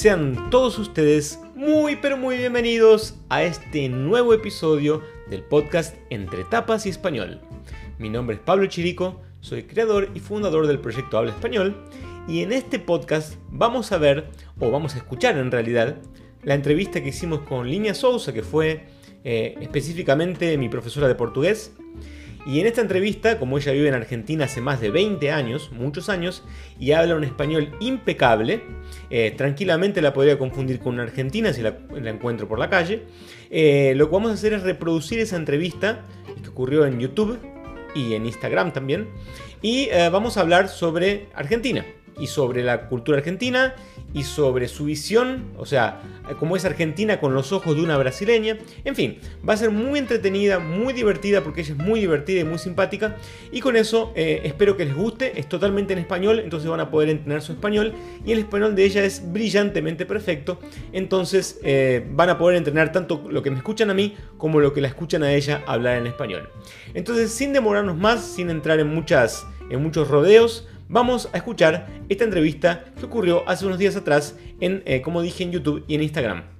Sean todos ustedes muy pero muy bienvenidos a este nuevo episodio del podcast Entre Tapas y Español. Mi nombre es Pablo Chirico, soy creador y fundador del proyecto Habla Español y en este podcast vamos a ver, o vamos a escuchar en realidad, la entrevista que hicimos con Línea Sousa, que fue eh, específicamente mi profesora de portugués, y en esta entrevista, como ella vive en Argentina hace más de 20 años, muchos años, y habla un español impecable, eh, tranquilamente la podría confundir con una argentina si la, encuentro por la calle, eh, lo que vamos a hacer es reproducir esa entrevista que ocurrió en YouTube y en Instagram también, y eh, vamos a hablar sobre Argentina y sobre la cultura argentina y sobre su visión, o sea, cómo es Argentina con los ojos de una brasileña. En fin, va a ser muy entretenida, muy divertida porque ella es muy divertida y muy simpática. Y con eso eh, espero que les guste. Es totalmente en español, entonces van a poder entender su español. Y el español de ella es brillantemente perfecto. Entonces eh, van a poder entrenar tanto lo que me escuchan a mí como lo que la escuchan a ella hablar en español. Entonces, sin demorarnos más, sin entrar en, muchas, en muchos rodeos, vamos a escuchar esta entrevista que ocurrió hace unos días atrás en, eh, como dije, en YouTube y en Instagram.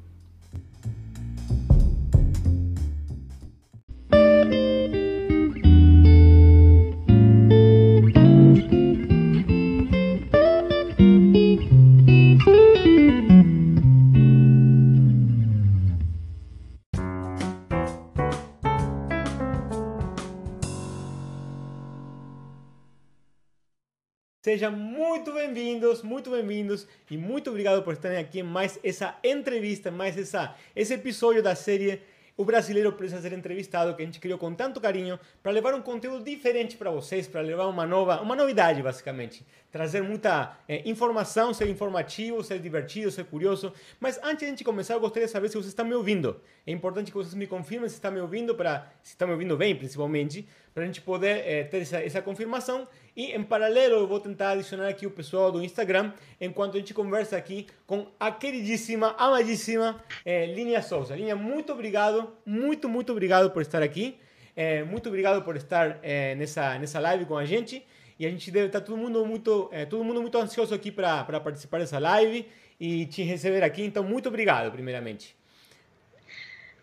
Sejam muito bem-vindos, muito bem-vindos e muito obrigado por estarem aqui em mais essa entrevista, mais essa, esse episódio da série O Brasileiro Precisa Ser Entrevistado, que a gente criou com tanto carinho para levar um conteúdo diferente para vocês, para levar uma nova, uma novidade basicamente, trazer muita é, informação, ser informativo, ser divertido, ser curioso. Mas antes de a gente começar, eu gostaria de saber se vocês estão me ouvindo. É importante que vocês me confirmem se estão me ouvindo, para se estão me ouvindo bem, principalmente, para a gente poder é, ter essa, essa confirmação e em paralelo eu vou tentar adicionar aqui o pessoal do Instagram, enquanto a gente conversa aqui com a queridíssima, amadíssima é, Linha Souza. Linha, muito obrigado, muito, muito obrigado por estar aqui. É, muito obrigado por estar é, nessa, nessa live com a gente. E a gente deve estar todo mundo muito, todo mundo muito ansioso aqui para participar dessa live e te receber aqui. Então, muito obrigado, primeiramente.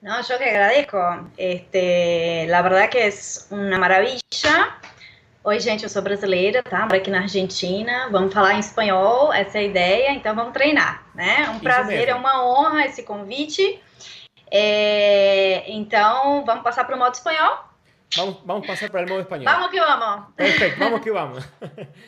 No, yo que agradezco. Este, la verdad que es una maravilla. Oi, gente, eu sou brasileira, tá? Moro aqui na Argentina. Vamos falar em espanhol, essa é a ideia, então vamos treinar, né? Um prazer, é uma honra esse convite. É... Então, vamos passar para o modo espanhol? Vamos, vamos passar para o modo espanhol. Vamos que vamos. Perfecto, vamos que vamos.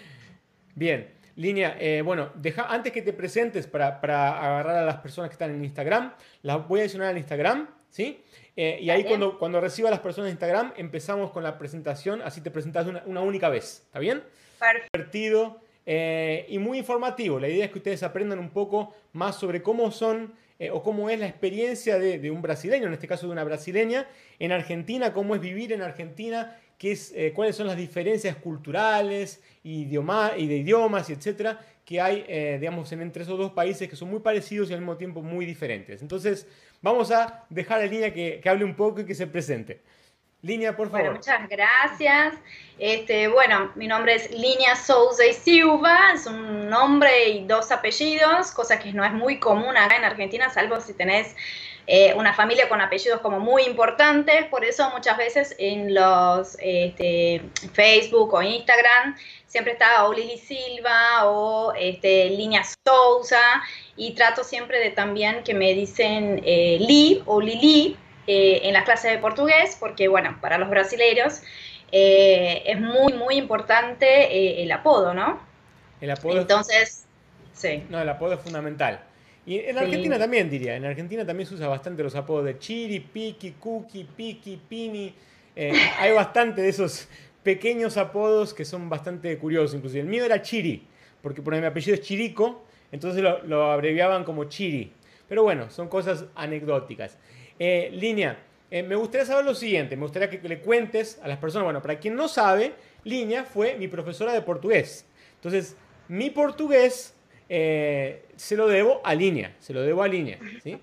Bien. Línea, eh, bueno, deja, antes que te presentes para, para, agarrar a las personas que están en Instagram, las voy a adicionar en Instagram, ¿sí? Eh, y ahí cuando, cuando reciba a las personas en Instagram, empezamos con la presentación, así te presentas una, una única vez, ¿está bien? Perfecto. Divertido eh, y muy informativo. La idea es que ustedes aprendan un poco más sobre cómo son eh, o cómo es la experiencia de, de, un brasileño, en este caso de una brasileña, en Argentina, cómo es vivir en Argentina, qué es, cuáles son las diferencias culturales idioma, y de idiomas, y etcétera, que hay, digamos, en, entre esos dos países que son muy parecidos y al mismo tiempo muy diferentes. Entonces, Vamos a dejar a Línea que, que hable un poco y que se presente. Línea, por favor. Bueno, muchas gracias. Este, bueno, mi nombre es Línea Souza y Silva, es un nombre y dos apellidos, cosa que no es muy común acá en Argentina, salvo si tenés eh, una familia con apellidos como muy importantes, por eso muchas veces en los este, Facebook o Instagram siempre está o Lili Silva o este, Línea Souza y trato siempre de también que me dicen eh, Li o Lili eh, en las clases de portugués, porque bueno, para los brasileños eh, es muy, muy importante el apodo, ¿no? El apodo. Entonces, sí. No, el apodo es fundamental. Y en Argentina también diría, en Argentina también se usa bastante los apodos de Chiri, Piki, Cookie, Piki, Pini. hay bastante de esos pequeños apodos que son bastante curiosos. Inclusive el mío era Chiri, porque por mi apellido es Chirico, entonces lo, abreviaban como Chiri. Pero bueno, son cosas anecdóticas. Eh, Línea, eh, me gustaría saber lo siguiente, me gustaría que le cuentes a las personas, bueno, para quien no sabe, Línea fue mi profesora de portugués. Entonces, mi portugués eh, se lo debo a Línea, se lo debo a Línea. ¿sí?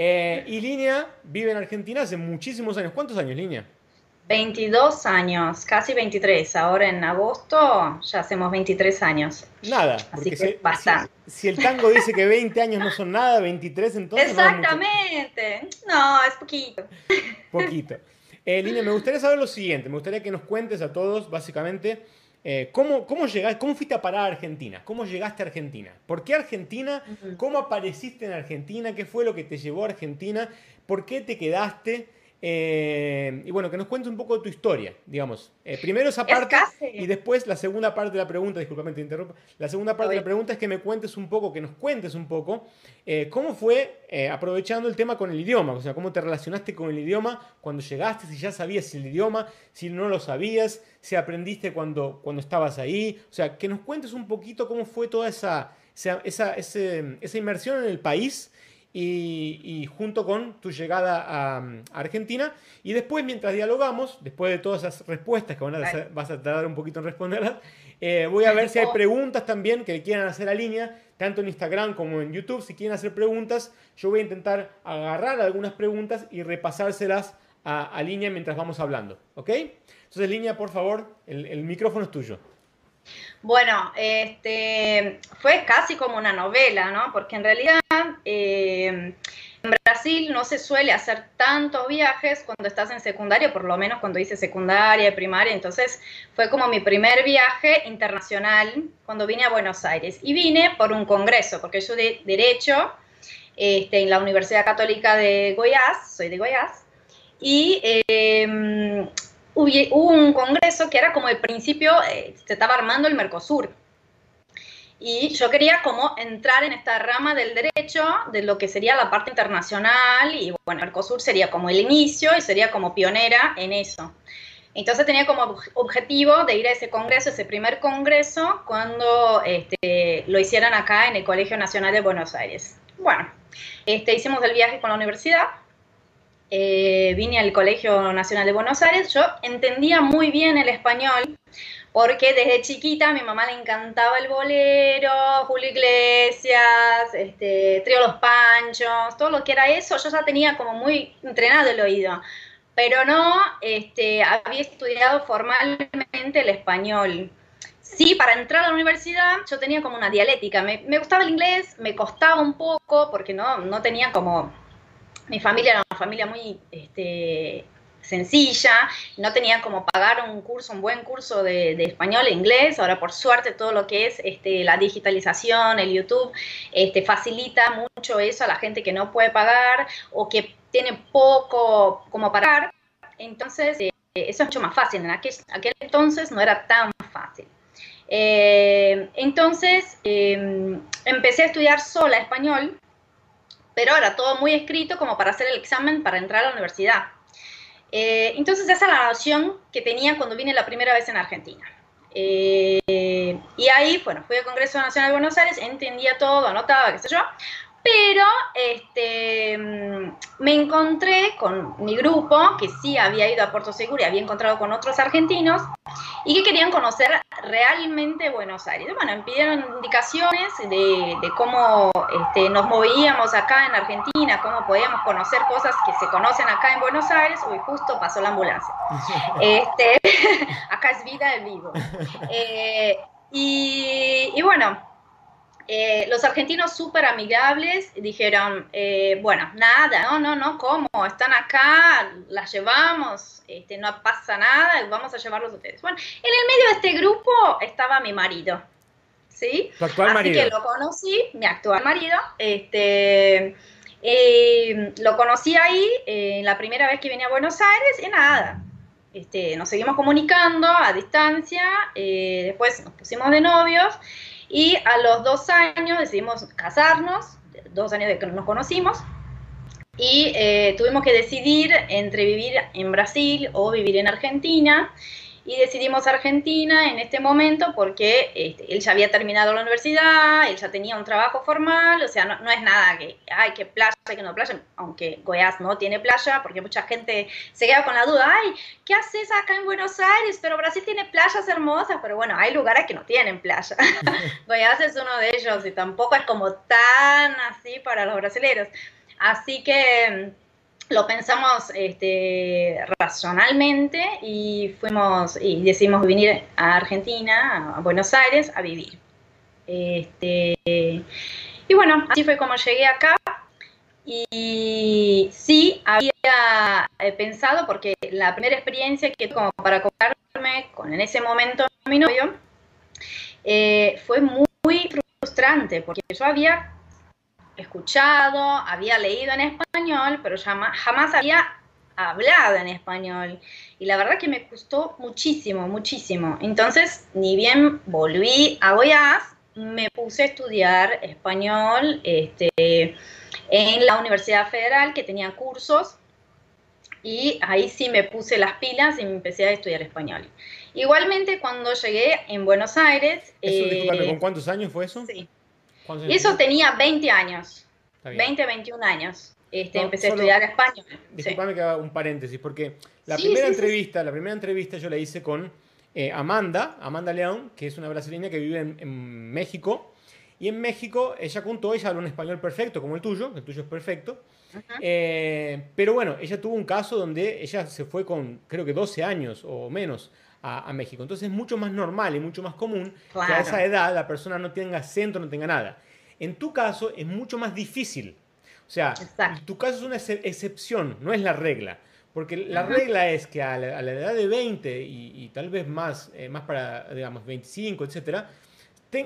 y Línea vive en Argentina hace muchísimos años. ¿Cuántos años, Línea? 22 años, casi 23. Ahora en agosto ya hacemos 23 años. Nada, Así que basta. Si, el tango dice que 20 años no son nada, 23 entonces. Exactamente. No, es poquito. Poquito. Eh, Lina, me gustaría saber lo siguiente. Me gustaría que nos cuentes a todos, básicamente, eh, ¿cómo, cómo, llegaste, ¿Cómo fuiste a parar a Argentina? ¿Cómo llegaste a Argentina? ¿Por qué Argentina? ¿Cómo apareciste en Argentina? ¿Qué fue lo que te llevó a Argentina? ¿Por qué te quedaste? Eh, y bueno, que nos cuentes un poco de tu historia, digamos. Eh, primero esa parte y después la segunda parte de la pregunta, disculpame te interrumpo, la segunda parte de la pregunta es que me cuentes un poco, que nos cuentes un poco, eh, cómo fue aprovechando el tema con el idioma, o sea, cómo te relacionaste con el idioma cuando llegaste, si ya sabías el idioma, si no lo sabías, si aprendiste cuando, cuando estabas ahí, o sea, que nos cuentes un poquito cómo fue toda esa, esa, esa inmersión en el país y, junto con tu llegada a, Argentina. Y después, mientras dialogamos, después de todas esas respuestas que vas a tardar un poquito en responderlas, eh, voy a ver si hay preguntas también que quieran hacer a línea, tanto en Instagram como en YouTube. Si quieren hacer preguntas, yo voy a intentar agarrar algunas preguntas y repasárselas a, línea mientras vamos hablando. ¿Ok? Entonces, línea, por favor, el micrófono es tuyo. Bueno, este, fue casi como una novela, ¿no? Porque en realidad eh, en Brasil no se suele hacer tantos viajes cuando estás en secundaria, por lo menos cuando hice secundaria, primaria. Entonces fue como mi primer viaje internacional cuando vine a Buenos Aires. Y vine por un congreso, porque yo de Derecho este, en la Universidad Católica de Goiás, soy de Goiás. Y eh, hubo un congreso que era como el principio, eh, se estaba armando el Mercosur. Y yo quería como entrar en esta rama del derecho, de lo que sería la parte internacional, y bueno, Mercosur sería como el inicio y sería como pionera en eso. Entonces tenía como objetivo de ir a ese congreso, ese primer congreso, cuando este, lo hicieran acá en el Colegio Nacional de Buenos Aires. Bueno, este, hicimos el viaje con la universidad, eh, vine al Colegio Nacional de Buenos Aires, yo entendía muy bien el español, porque desde chiquita a mi mamá le encantaba el bolero, Julio Iglesias, este, Trío Los Panchos, todo lo que era eso, yo ya tenía como muy entrenado el oído, pero no este, había estudiado formalmente el español. Sí, para entrar a la universidad yo tenía como una dialéctica, me, me gustaba el inglés, me costaba un poco porque no, no tenía como mi familia era una familia muy este, sencilla, no tenían como pagar un curso, un buen curso de, español e inglés. Ahora, por suerte, todo lo que es este, la digitalización, el YouTube, este, facilita mucho eso a la gente que no puede pagar o que tiene poco como pagar. Entonces, eh, eso es mucho más fácil. En aquel, entonces no era tan fácil. Eh, entonces, em, empecé a estudiar sola español pero era todo muy escrito como para hacer el examen para entrar a la universidad. Eh, entonces esa es la noción que tenía cuando vine la primera vez en Argentina. Eh, y ahí, bueno, fui al Congreso Nacional de Buenos Aires, entendía todo, anotaba, qué sé yo, pero este, mm, me encontré con mi grupo, que sí había ido a Puerto Seguro y había encontrado con otros argentinos, y que querían conocer realmente Buenos Aires. Bueno, me pidieron indicaciones de, cómo este, nos movíamos acá en Argentina, cómo podíamos conocer cosas que se conocen acá en Buenos Aires. Uy, justo pasó la ambulancia. Este, acá es vida en vivo. Eh, y, y bueno, eh, los argentinos súper amigables dijeron, eh, bueno, nada, no, no, no, ¿cómo? Están acá, las llevamos, este, no pasa nada, vamos a llevarlos a ustedes. Bueno, en el medio de este grupo estaba mi marido, ¿sí? ¿Tu actual Así que lo conocí, mi actual marido, este... Eh, lo conocí ahí la primera vez que vine a Buenos Aires y nada, este, nos seguimos comunicando a distancia, después nos pusimos de novios y a los dos años decidimos casarnos, dos años de que nos conocimos, y eh, tuvimos que decidir entre vivir en Brasil o vivir en Argentina y decidimos Argentina en este momento porque este, él ya había terminado la universidad, él ya tenía un trabajo formal, o sea, no, es nada que, ay, que playa, que no playa, aunque Goiás no tiene playa, porque mucha gente se queda con la duda, ay, ¿qué haces acá en Buenos Aires? Pero Brasil tiene playas hermosas, pero bueno, hay lugares que no tienen playa. Goiás es uno de ellos y tampoco es como tan así para los brasileños. Así que lo pensamos este, y fuimos y decidimos venir a Argentina, a Buenos Aires, a vivir. Este, y bueno, así fue como llegué acá. Y sí, había eh, pensado, porque la primera experiencia que como para comprarme con en ese momento mi novio, eh, fue muy, muy frustrante, porque yo había escuchado, había leído en español, pero jamás, jamás había hablado en español. Y la verdad que me costó muchísimo, muchísimo. Entonces, ni bien volví a Goiás, me puse a estudiar español este, en la Universidad Federal, que tenía cursos, y ahí sí me puse las pilas y me empecé a estudiar español. Igualmente, cuando llegué en Buenos Aires... Eso, ¿con eh, cuántos años fue eso? Sí. Eso tenía 20 años, 20, 21 años. Este, empecé a estudiar español. Disculpame que haga un paréntesis, porque la primera entrevista, la primera entrevista yo la hice con eh, Amanda, Amanda León, que es una brasileña que vive en, México. Y en México ella contó, ella habla un español perfecto, como el tuyo, el tuyo es perfecto. Eh, pero bueno, ella tuvo un caso donde ella se fue con, creo que 12 años o menos a, México. Entonces es mucho más normal y mucho más común que a esa edad la persona no tenga acento, no tenga nada. En tu caso es mucho más difícil. O sea, tu caso es una excepción, no es la regla. Porque la regla es que a la, edad de 20 y, tal vez más, eh, más para, digamos, 25, etcétera,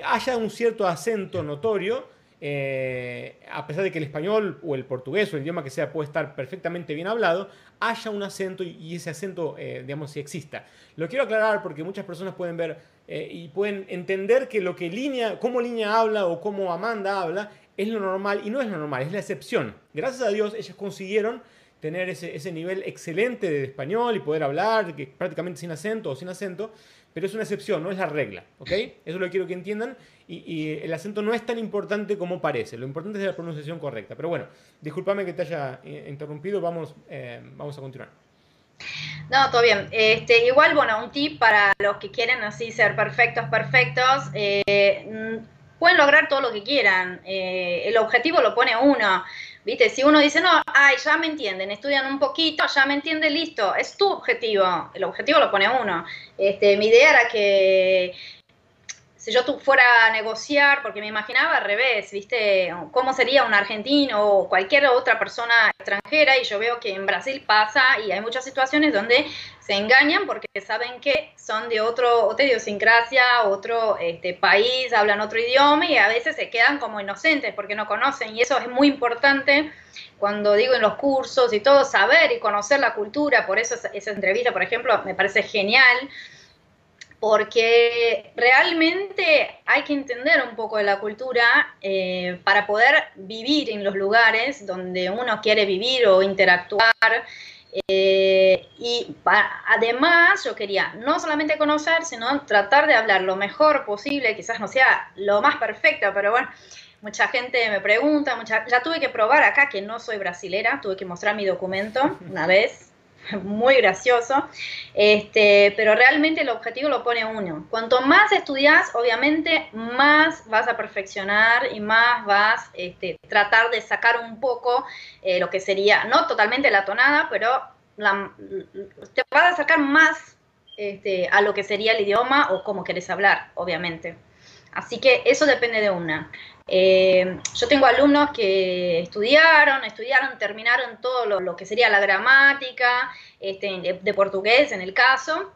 haya un cierto acento notorio eh, a pesar de que el español o el portugués o el idioma que sea puede estar perfectamente bien hablado, haya un acento y, ese acento, eh, digamos, si exista. Lo quiero aclarar porque muchas personas pueden ver eh, y pueden entender que lo que línea, cómo línea habla o cómo Amanda habla es lo normal y no es lo normal, es la excepción. Gracias a Dios ellas consiguieron tener ese, nivel excelente de español y poder hablar que prácticamente sin acento o sin acento, pero es una excepción, no es la regla, ¿ok? Eso es lo que quiero que entiendan y, el acento no es tan importante como parece, lo importante es la pronunciación correcta. Pero bueno, discúlpame que te haya eh, interrumpido, vamos, eh, vamos a continuar. No, todo bien. Este, igual, bueno, un tip para los que quieren así ser perfectos, perfectos, eh, mm, pueden lograr todo lo que quieran. el objetivo lo pone uno. ¿Viste? Si uno dice, no, ay, ya me entienden, estudian un poquito, ya me entiende, listo, es tu objetivo, el objetivo lo pone uno. Este, mi idea era que si yo fuera a negociar, porque me imaginaba al revés, ¿viste? ¿Cómo sería un argentino o cualquier otra persona extranjera? Y yo veo que en Brasil pasa y hay muchas situaciones donde se engañan porque saben que son de otro, otra idiosincrasia, otro este, país, hablan otro idioma y a veces se quedan como inocentes porque no conocen. Y eso es muy importante cuando digo en los cursos y todo, saber y conocer la cultura. Por eso esa entrevista, por ejemplo, me parece genial porque realmente hay que entender un poco de la cultura eh, para poder vivir en los lugares donde uno quiere vivir o interactuar. Eh, y además yo quería no solamente conocer, sino tratar de hablar lo mejor posible, quizás no sea lo más perfecto, pero bueno, mucha gente me pregunta, mucha, ya tuve que probar acá que no soy brasilera, tuve que mostrar mi documento una vez, muy gracioso, este, pero realmente el objetivo lo pone uno. Cuanto más estudias, obviamente, más vas a perfeccionar y más vas a este, tratar de sacar un poco eh, lo que sería, no totalmente la tonada, pero te vas a sacar más este, a lo que sería el idioma o cómo querés hablar, obviamente. Así que eso depende de una. Eh, yo tengo alumnos que estudiaron, estudiaron, terminaron todo lo, que sería la gramática este, de, portugués en el caso,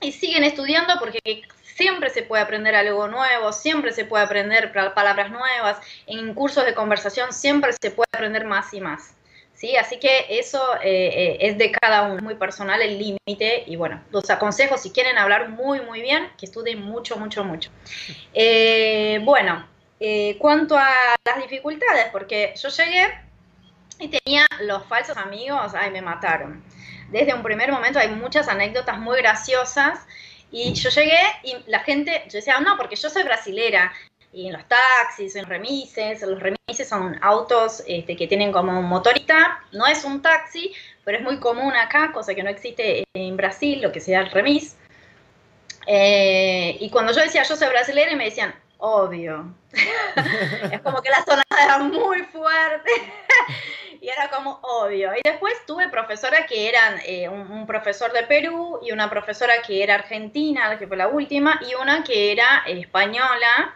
y siguen estudiando porque siempre se puede aprender algo nuevo, siempre se puede aprender palabras nuevas, en cursos de conversación siempre se puede aprender más y más. ¿sí? Así que eso eh, eh, es de cada uno, muy personal el límite y bueno, los aconsejo si quieren hablar muy, muy bien, que estudien mucho, mucho, mucho. bueno, eh, cuanto a las dificultades, porque yo llegué y tenía los falsos amigos, ay, me mataron. Desde un primer momento hay muchas anécdotas muy graciosas y yo llegué y la gente, yo decía, no, porque yo soy brasilera. Y en los taxis, en remises, los remises son autos este, que tienen como un motorista, no es un taxi, pero es muy común acá, cosa que no existe en Brasil, lo que sea el remis. Eh, y cuando yo decía yo soy brasilera, me decían, obvio. es como que la zona era muy fuerte. y era como obvio. Y después tuve profesoras que eran eh, un, profesor de Perú y una profesora que era argentina, que fue la última, y una que era española.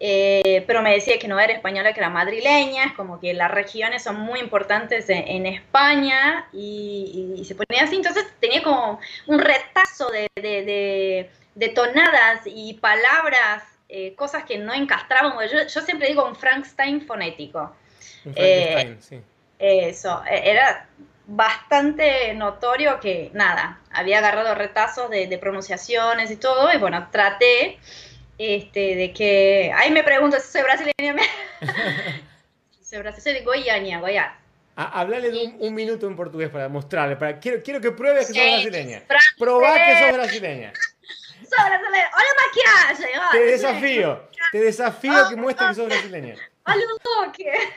Eh, pero me decía que no era española, que era madrileña, es como que las regiones son muy importantes en, España y, se ponía así, entonces tenía como un retazo de, de, tonadas y palabras, eh, cosas que no encastraban, yo, yo, siempre digo un Frankenstein fonético. Un Frankenstein, eh, sí. Eso, e, era bastante notorio que, nada, había agarrado retazos de, de pronunciaciones y todo, y bueno, traté este, de que, ahí me pregunto si soy brasileña. soy brasileña, soy de Goiânia, Goiás. Ah, hablale de un, minuto en portugués para mostrarle, para, quiero, quiero que pruebes que sos brasileña. Probá que sos brasileña. Soy brasileña. Hola maquillaje. Te desafío, te desafío que muestres que sos brasileña.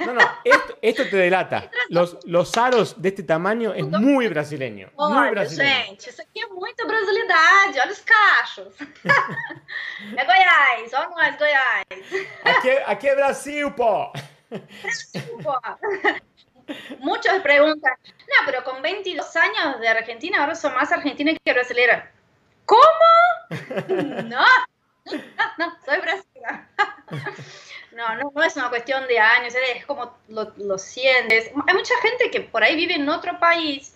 No, no, esto, esto te delata. Los, los aros de este tamaño es muy brasileño. Muy brasileño. gente, isso aqui é muita brasilidade. Olha os cachos. é Goiás, olha nós, Goiás. Aqui, aqui é Brasil, pô. Brasil, pô. Muchos preguntan, no, pero con 22 años de Argentina, ahora soy más argentina que brasileña. ¿Cómo? No, no, no, soy brasileña. No, no, no es una cuestión de años, es como lo, sientes. Hay mucha gente que por ahí vive en otro país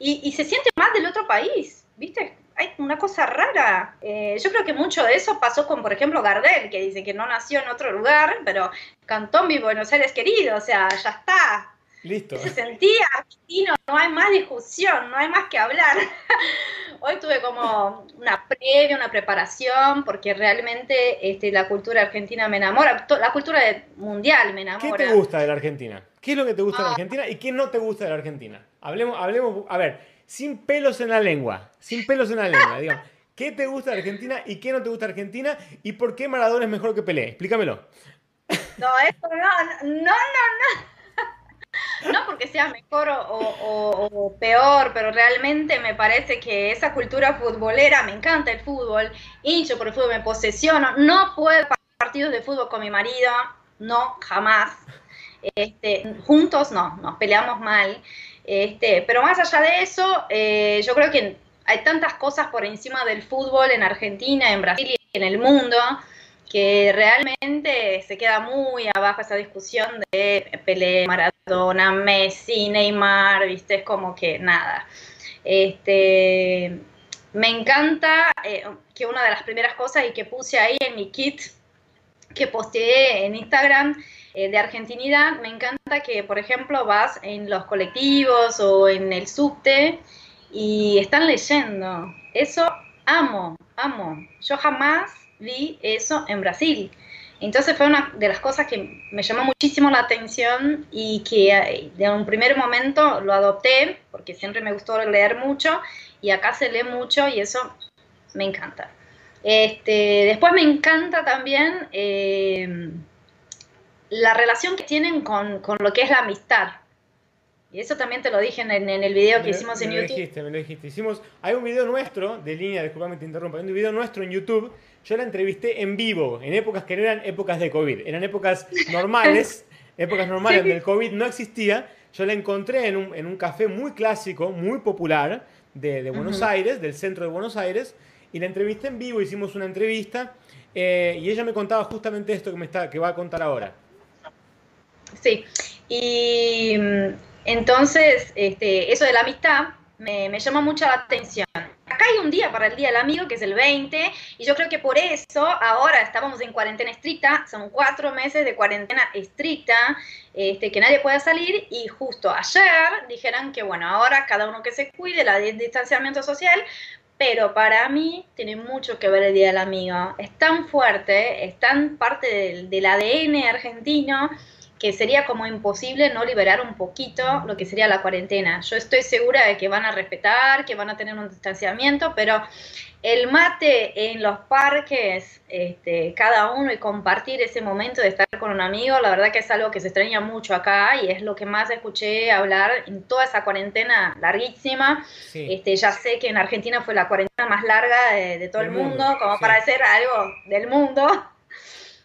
y, se siente más del otro país, ¿viste? Hay una cosa rara. Eh, yo creo que mucho de eso pasó con, por ejemplo, Gardel, que dice que no nació en otro lugar, pero cantó en mi Buenos Aires querido, o sea, ya está. Listo. Se sentía argentino, no hay más discusión, no hay más que hablar. Hoy tuve como una previa, una preparación, porque realmente este, la cultura argentina me enamora, la cultura mundial me enamora. ¿Qué te gusta de la Argentina? ¿Qué es lo que te gusta de la ah. Argentina y qué no te gusta de la Argentina? Hablemos, hablemos, a ver, sin pelos en la lengua, sin pelos en la lengua, digamos. ¿Qué te gusta de Argentina y qué no te gusta de Argentina? ¿Y por qué Maradona es mejor que Pelé? Explícamelo. No, esto no, no, no, no. No porque sea mejor o, peor, pero realmente me parece que esa cultura futbolera, me encanta el fútbol, hincho por el fútbol, me posesiono, no puedo partidos de fútbol con mi marido, no, jamás. Este, juntos no, nos peleamos mal. Este, pero más allá de eso, eh, yo creo que hay tantas cosas por encima del fútbol en Argentina, en Brasil y en el mundo que realmente se queda muy abajo esa discusión de Pelé, Maradona, Messi, Neymar, viste, es como que nada. Este, me encanta eh, que una de las primeras cosas y que puse ahí en mi kit que posteé en Instagram eh, de argentinidad, me encanta que, por ejemplo, vas en los colectivos o en el subte y están leyendo. Eso amo, amo. Yo jamás vi eso en Brasil. Entonces fue una de las cosas que me llamó muchísimo la atención y que eh, de un primer momento lo adopté, porque siempre me gustó leer mucho y acá se lee mucho y eso me encanta. Este, después me encanta también eh, la relación que tienen con, con, lo que es la amistad. Y eso también te lo dije en, el video que hicimos en me YouTube. Lo dijiste, me lo dijiste. Hicimos, hay un video nuestro, de línea, disculpame te interrumpa, hay un video nuestro en YouTube yo la entrevisté en vivo, en épocas que no eran épocas de COVID, eran épocas normales, épocas normales donde el COVID no existía. Yo la encontré en un, en un café muy clásico, muy popular de, Buenos Aires, del centro de Buenos Aires, y la entrevisté en vivo, hicimos una entrevista, eh, y ella me contaba justamente esto que, me está, que va a contar ahora. Sí, y mm, entonces este, eso de la amistad me, me llama mucho la atención acá hay un día para el Día del Amigo, que es el 20, y yo creo que por eso ahora estábamos en cuarentena estricta, son cuatro meses de cuarentena estricta, este, que nadie pueda salir, y justo ayer dijeron que, bueno, ahora cada uno que se cuide, la distanciamiento social, pero para mí tiene mucho que ver el Día del Amigo. Es tan fuerte, es tan parte del, del ADN argentino que sería como imposible no liberar un poquito lo que sería la cuarentena. Yo estoy segura de que van a respetar, que van a tener un distanciamiento, pero el mate en los parques, este, cada uno y compartir ese momento de estar con un amigo, la verdad que es algo que se extraña mucho acá y es lo que más escuché hablar en toda esa cuarentena larguísima. Este, ya sé que en Argentina fue la cuarentena más larga de, todo el mundo, como para decir algo del mundo.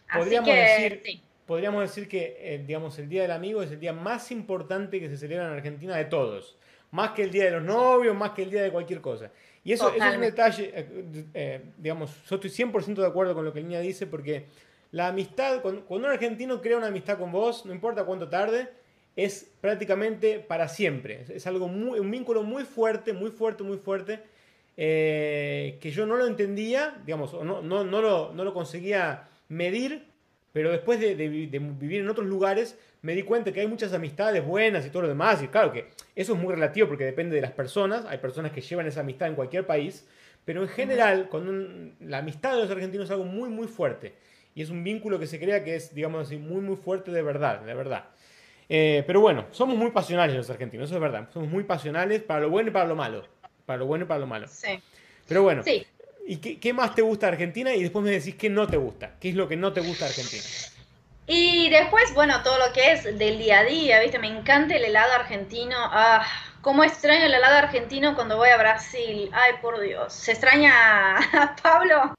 Así que, sí podríamos decir que, eh, digamos, el Día del Amigo es el día más importante que se celebra en Argentina de todos. Más que el Día de los Novios, más que el Día de cualquier cosa. Y eso, eso es un detalle, eh, eh, digamos, yo estoy 100% de acuerdo con lo que Niña dice, porque la amistad, cuando, cuando, un argentino crea una amistad con vos, no importa cuánto tarde, es prácticamente para siempre. Es, algo muy, un vínculo muy fuerte, muy fuerte, muy fuerte, eh, que yo no lo entendía, digamos, no, no, no, lo, no lo conseguía medir, pero después de, de, vivir en otros lugares me di cuenta que hay muchas amistades buenas y todo lo demás. Y claro que eso es muy relativo porque depende de las personas. Hay personas que llevan esa amistad en cualquier país. Pero en general, cuando la amistad de los argentinos es algo muy, muy fuerte. Y es un vínculo que se crea que es, digamos así, muy, muy fuerte de verdad, de verdad. Eh, pero bueno, somos muy pasionales los argentinos, eso es verdad. Somos muy pasionales para lo bueno y para lo malo. Para lo bueno y para lo malo. Sí. Pero bueno, sí. ¿Y qué, qué más te gusta de Argentina? Y después me decís qué no te gusta. ¿Qué es lo que no te gusta de Argentina? Y después, bueno, todo lo que es del día a día, ¿viste? Me encanta el helado argentino. Ah, cómo extraño el helado argentino cuando voy a Brasil. Ay, por Dios. ¿Se extraña a Pablo?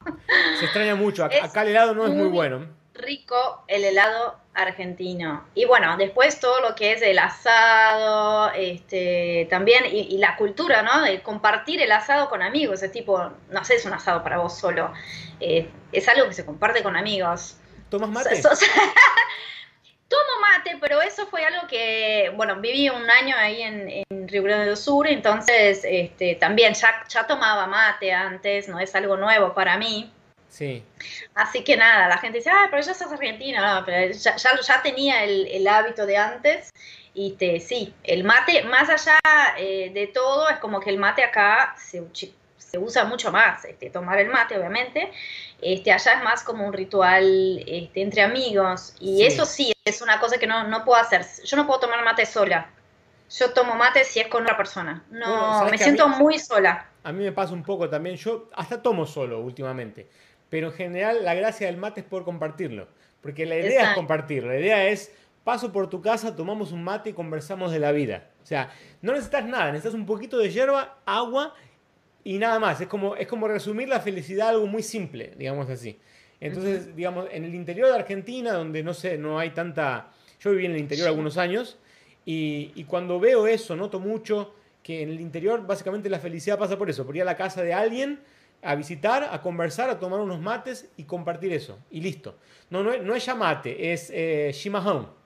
Se extraña mucho. Acá el helado no es muy bueno. Rico el helado argentino. Y bueno, después todo lo que es el asado, este, también, y, la cultura, ¿no? De compartir el asado con amigos. Es tipo, no sé, es un asado para vos solo. Eh, es algo que se comparte con amigos. ¿Tomas mate? tomo mate, pero eso fue algo que, bueno, viví un año ahí en, Río Grande do Sur, entonces este, también ya, ya tomaba mate antes, no es algo nuevo para mí. Sí. Así que nada, la gente dice, ah, pero ya sos argentina, no, pero ya, ya, tenía el, el, hábito de antes. Y te, sí, el mate, más allá eh, de todo, es como que el mate acá se, se usa mucho más, este, tomar el mate, obviamente. Este, allá es más como un ritual este, entre amigos. Y eso sí es una cosa que no, no puedo hacer. Yo no puedo tomar mate sola. Yo tomo mate si es con otra persona. No, me siento muy sola. A mí me pasa un poco también. Yo hasta tomo solo últimamente. Pero en general la gracia del mate es poder compartirlo. Porque la idea es compartirlo. La idea es, paso por tu casa, tomamos un mate y conversamos de la vida. O sea, no necesitas nada. Necesitas un poquito de hierba, agua y nada más. Es como, es como resumir la felicidad a algo muy simple, digamos así. Entonces, digamos, en el interior de Argentina, donde no sé, no hay tanta... Yo viví en el interior algunos años y, y, cuando veo eso, noto mucho que en el interior básicamente la felicidad pasa por eso, por ir a la casa de alguien, a visitar, a conversar, a tomar unos mates y compartir eso. Y listo. No, no, es, no es ya mate, es eh, shimahon.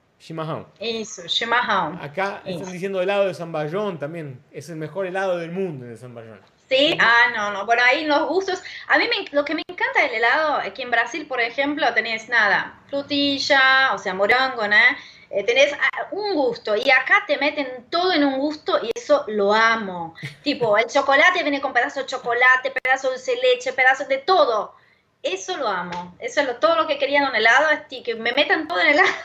Eso, shimahon. Acá están diciendo helado de San Bayón también. Es el mejor helado del mundo de San Bayón. Sí, ah, no, no. Bueno, ahí los gustos. A mí me, lo que me encanta del helado es que en Brasil, por ejemplo, tenés nada, frutilla, o sea, morongo, ¿no? Eh, tenés ah, un gusto y acá te meten todo en un gusto y eso lo amo. tipo, el chocolate viene con pedazos de chocolate, pedazos de leche, pedazos de todo. Eso lo amo. Eso es lo, todo lo que quería en un helado, es que me metan todo en helado.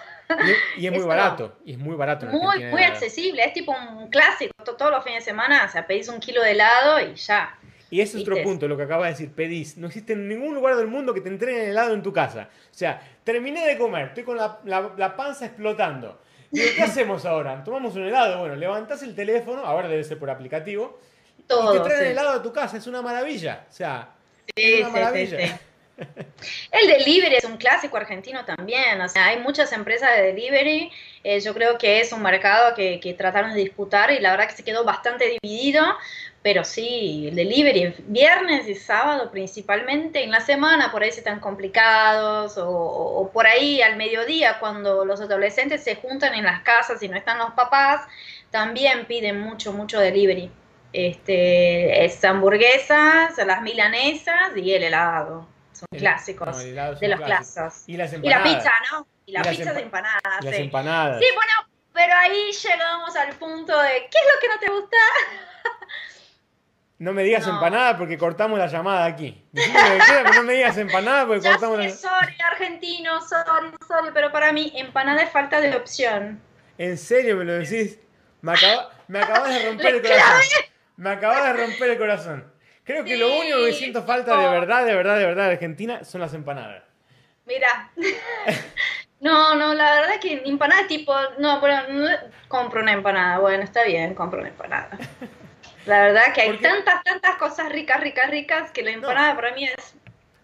Y, es muy barato, y es muy barato. muy, muy accesible, es tipo un clásico. Todos los fines de semana, o sea, pedís un kilo de helado y ya. Y ese es otro punto, lo que acaba de decir, pedís. No existe en ningún lugar del mundo que te entreguen helado en tu casa. O sea, terminé de comer, estoy con la, la, panza explotando. ¿qué hacemos ahora? Tomamos un helado. Bueno, levantás el teléfono, ahora debe ser por aplicativo, Todo, y te traen helado a tu casa. Es una maravilla. O sea, es una maravilla. El delivery es un clásico argentino también, o sea, hay muchas empresas de delivery, eh, yo creo que es un mercado que, trataron de disputar y la verdad que se quedó bastante dividido, pero sí, el delivery viernes y sábado principalmente, en la semana por ahí se están complicados o, por ahí al mediodía cuando los adolescentes se juntan en las casas y no están los papás, también piden mucho, mucho delivery. Este, es hamburguesas, las milanesas y el helado clásicos de los clásicos. Y, las y la pizza, ¿no? Y la pizza de empanadas. Las empanadas. Sí, bueno, pero ahí llegamos al punto de ¿qué es lo que no te gusta? No me digas empanada porque cortamos la llamada aquí. no me digas empanada porque cortamos la Sorry, argentino, sorry, sorry, pero para mí empanada es falta de opción. ¿En serio me lo decís? Me, me acabas de romper el corazón. Me acabas de romper el corazón. Creo que lo único que siento falta de verdad, de verdad, de verdad de Argentina son las empanadas. Mira. No, no, la verdad es que empanadas tipo, no, pero compro una empanada. Bueno, está bien, compro una empanada. La verdad que hay tantas, tantas cosas ricas, ricas, ricas que la empanada para mí es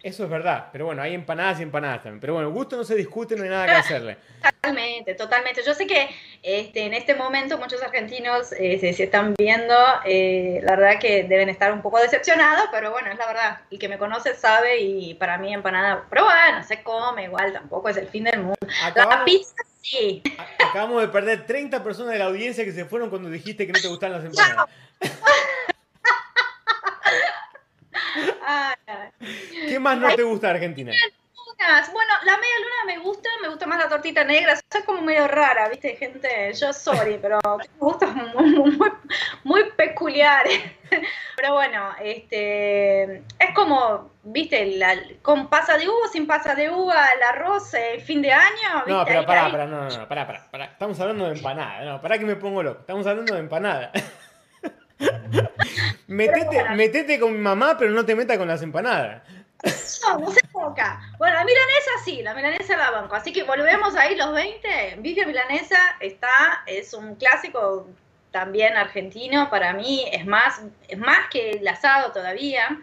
Eso es verdad, pero bueno, hay empanadas y empanadas también. Pero bueno, gusto no se discute, no hay nada que hacerle. Totalmente, totalmente. Yo sé que este, en este momento muchos argentinos eh, se, están viendo, eh, la verdad que deben estar un poco decepcionados, pero bueno, es la verdad. El que me conoce sabe y para mí empanada, pero bueno, se come igual, tampoco es el fin del mundo. la pizza sí. Acabamos de perder 30 personas de la audiencia que se fueron cuando dijiste que no te gustan las empanadas. ¿Qué más no te gusta de Argentina? Bueno, la media luna me gusta, me gusta más la tortita negra. Es como medio rara, ¿viste? Gente, yo sorry, pero me gustan muy, muy, peculiares. Pero bueno, este es como, ¿viste? con pasa de uva, sin pasa de uva, el arroz, el fin de año. No, pero pará, pará, no, no, pará, pará, Estamos hablando de empanada, no, pará que me pongo loco. Estamos hablando de empanada. metete, metete con mi mamá, pero no te meta con las empanadas. No, no se toca. Bueno, la milanesa sí, la milanesa la banco. Así que volvemos ahí los 20. Bife milanesa está, es un clásico también argentino para mí. Es más, es más que el asado todavía.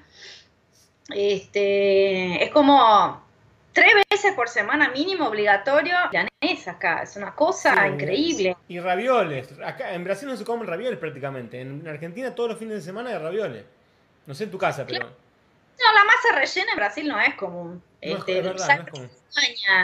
Este, es como tres veces por semana mínimo obligatorio milanesa acá. Es una cosa increíble. Y ravioles. Acá en Brasil no se comen ravioles prácticamente. En Argentina todos los fines de semana hay ravioles. No sé en tu casa, pero. No, la masa rellena en Brasil no es común. este, es salvo,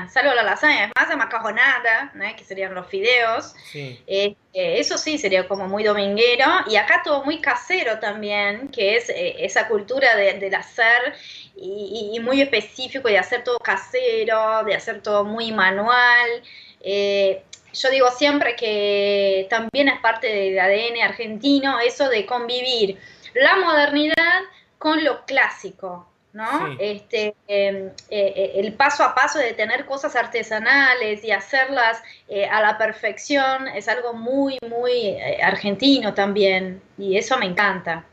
salvo, la lasaña, es masa macajonada, ¿no? que serían los fideos. Este, eso sí sería como muy dominguero. Y acá todo muy casero también, que es eh, esa cultura de, del hacer y, muy específico, de hacer todo casero, de hacer todo muy manual. Eh, yo digo siempre que también es parte del ADN argentino eso de convivir la modernidad con lo clásico, ¿no? Este, em, eh, eh, el paso a paso de tener cosas artesanales y hacerlas eh, a la perfección es algo muy, muy argentino también, y eso me encanta,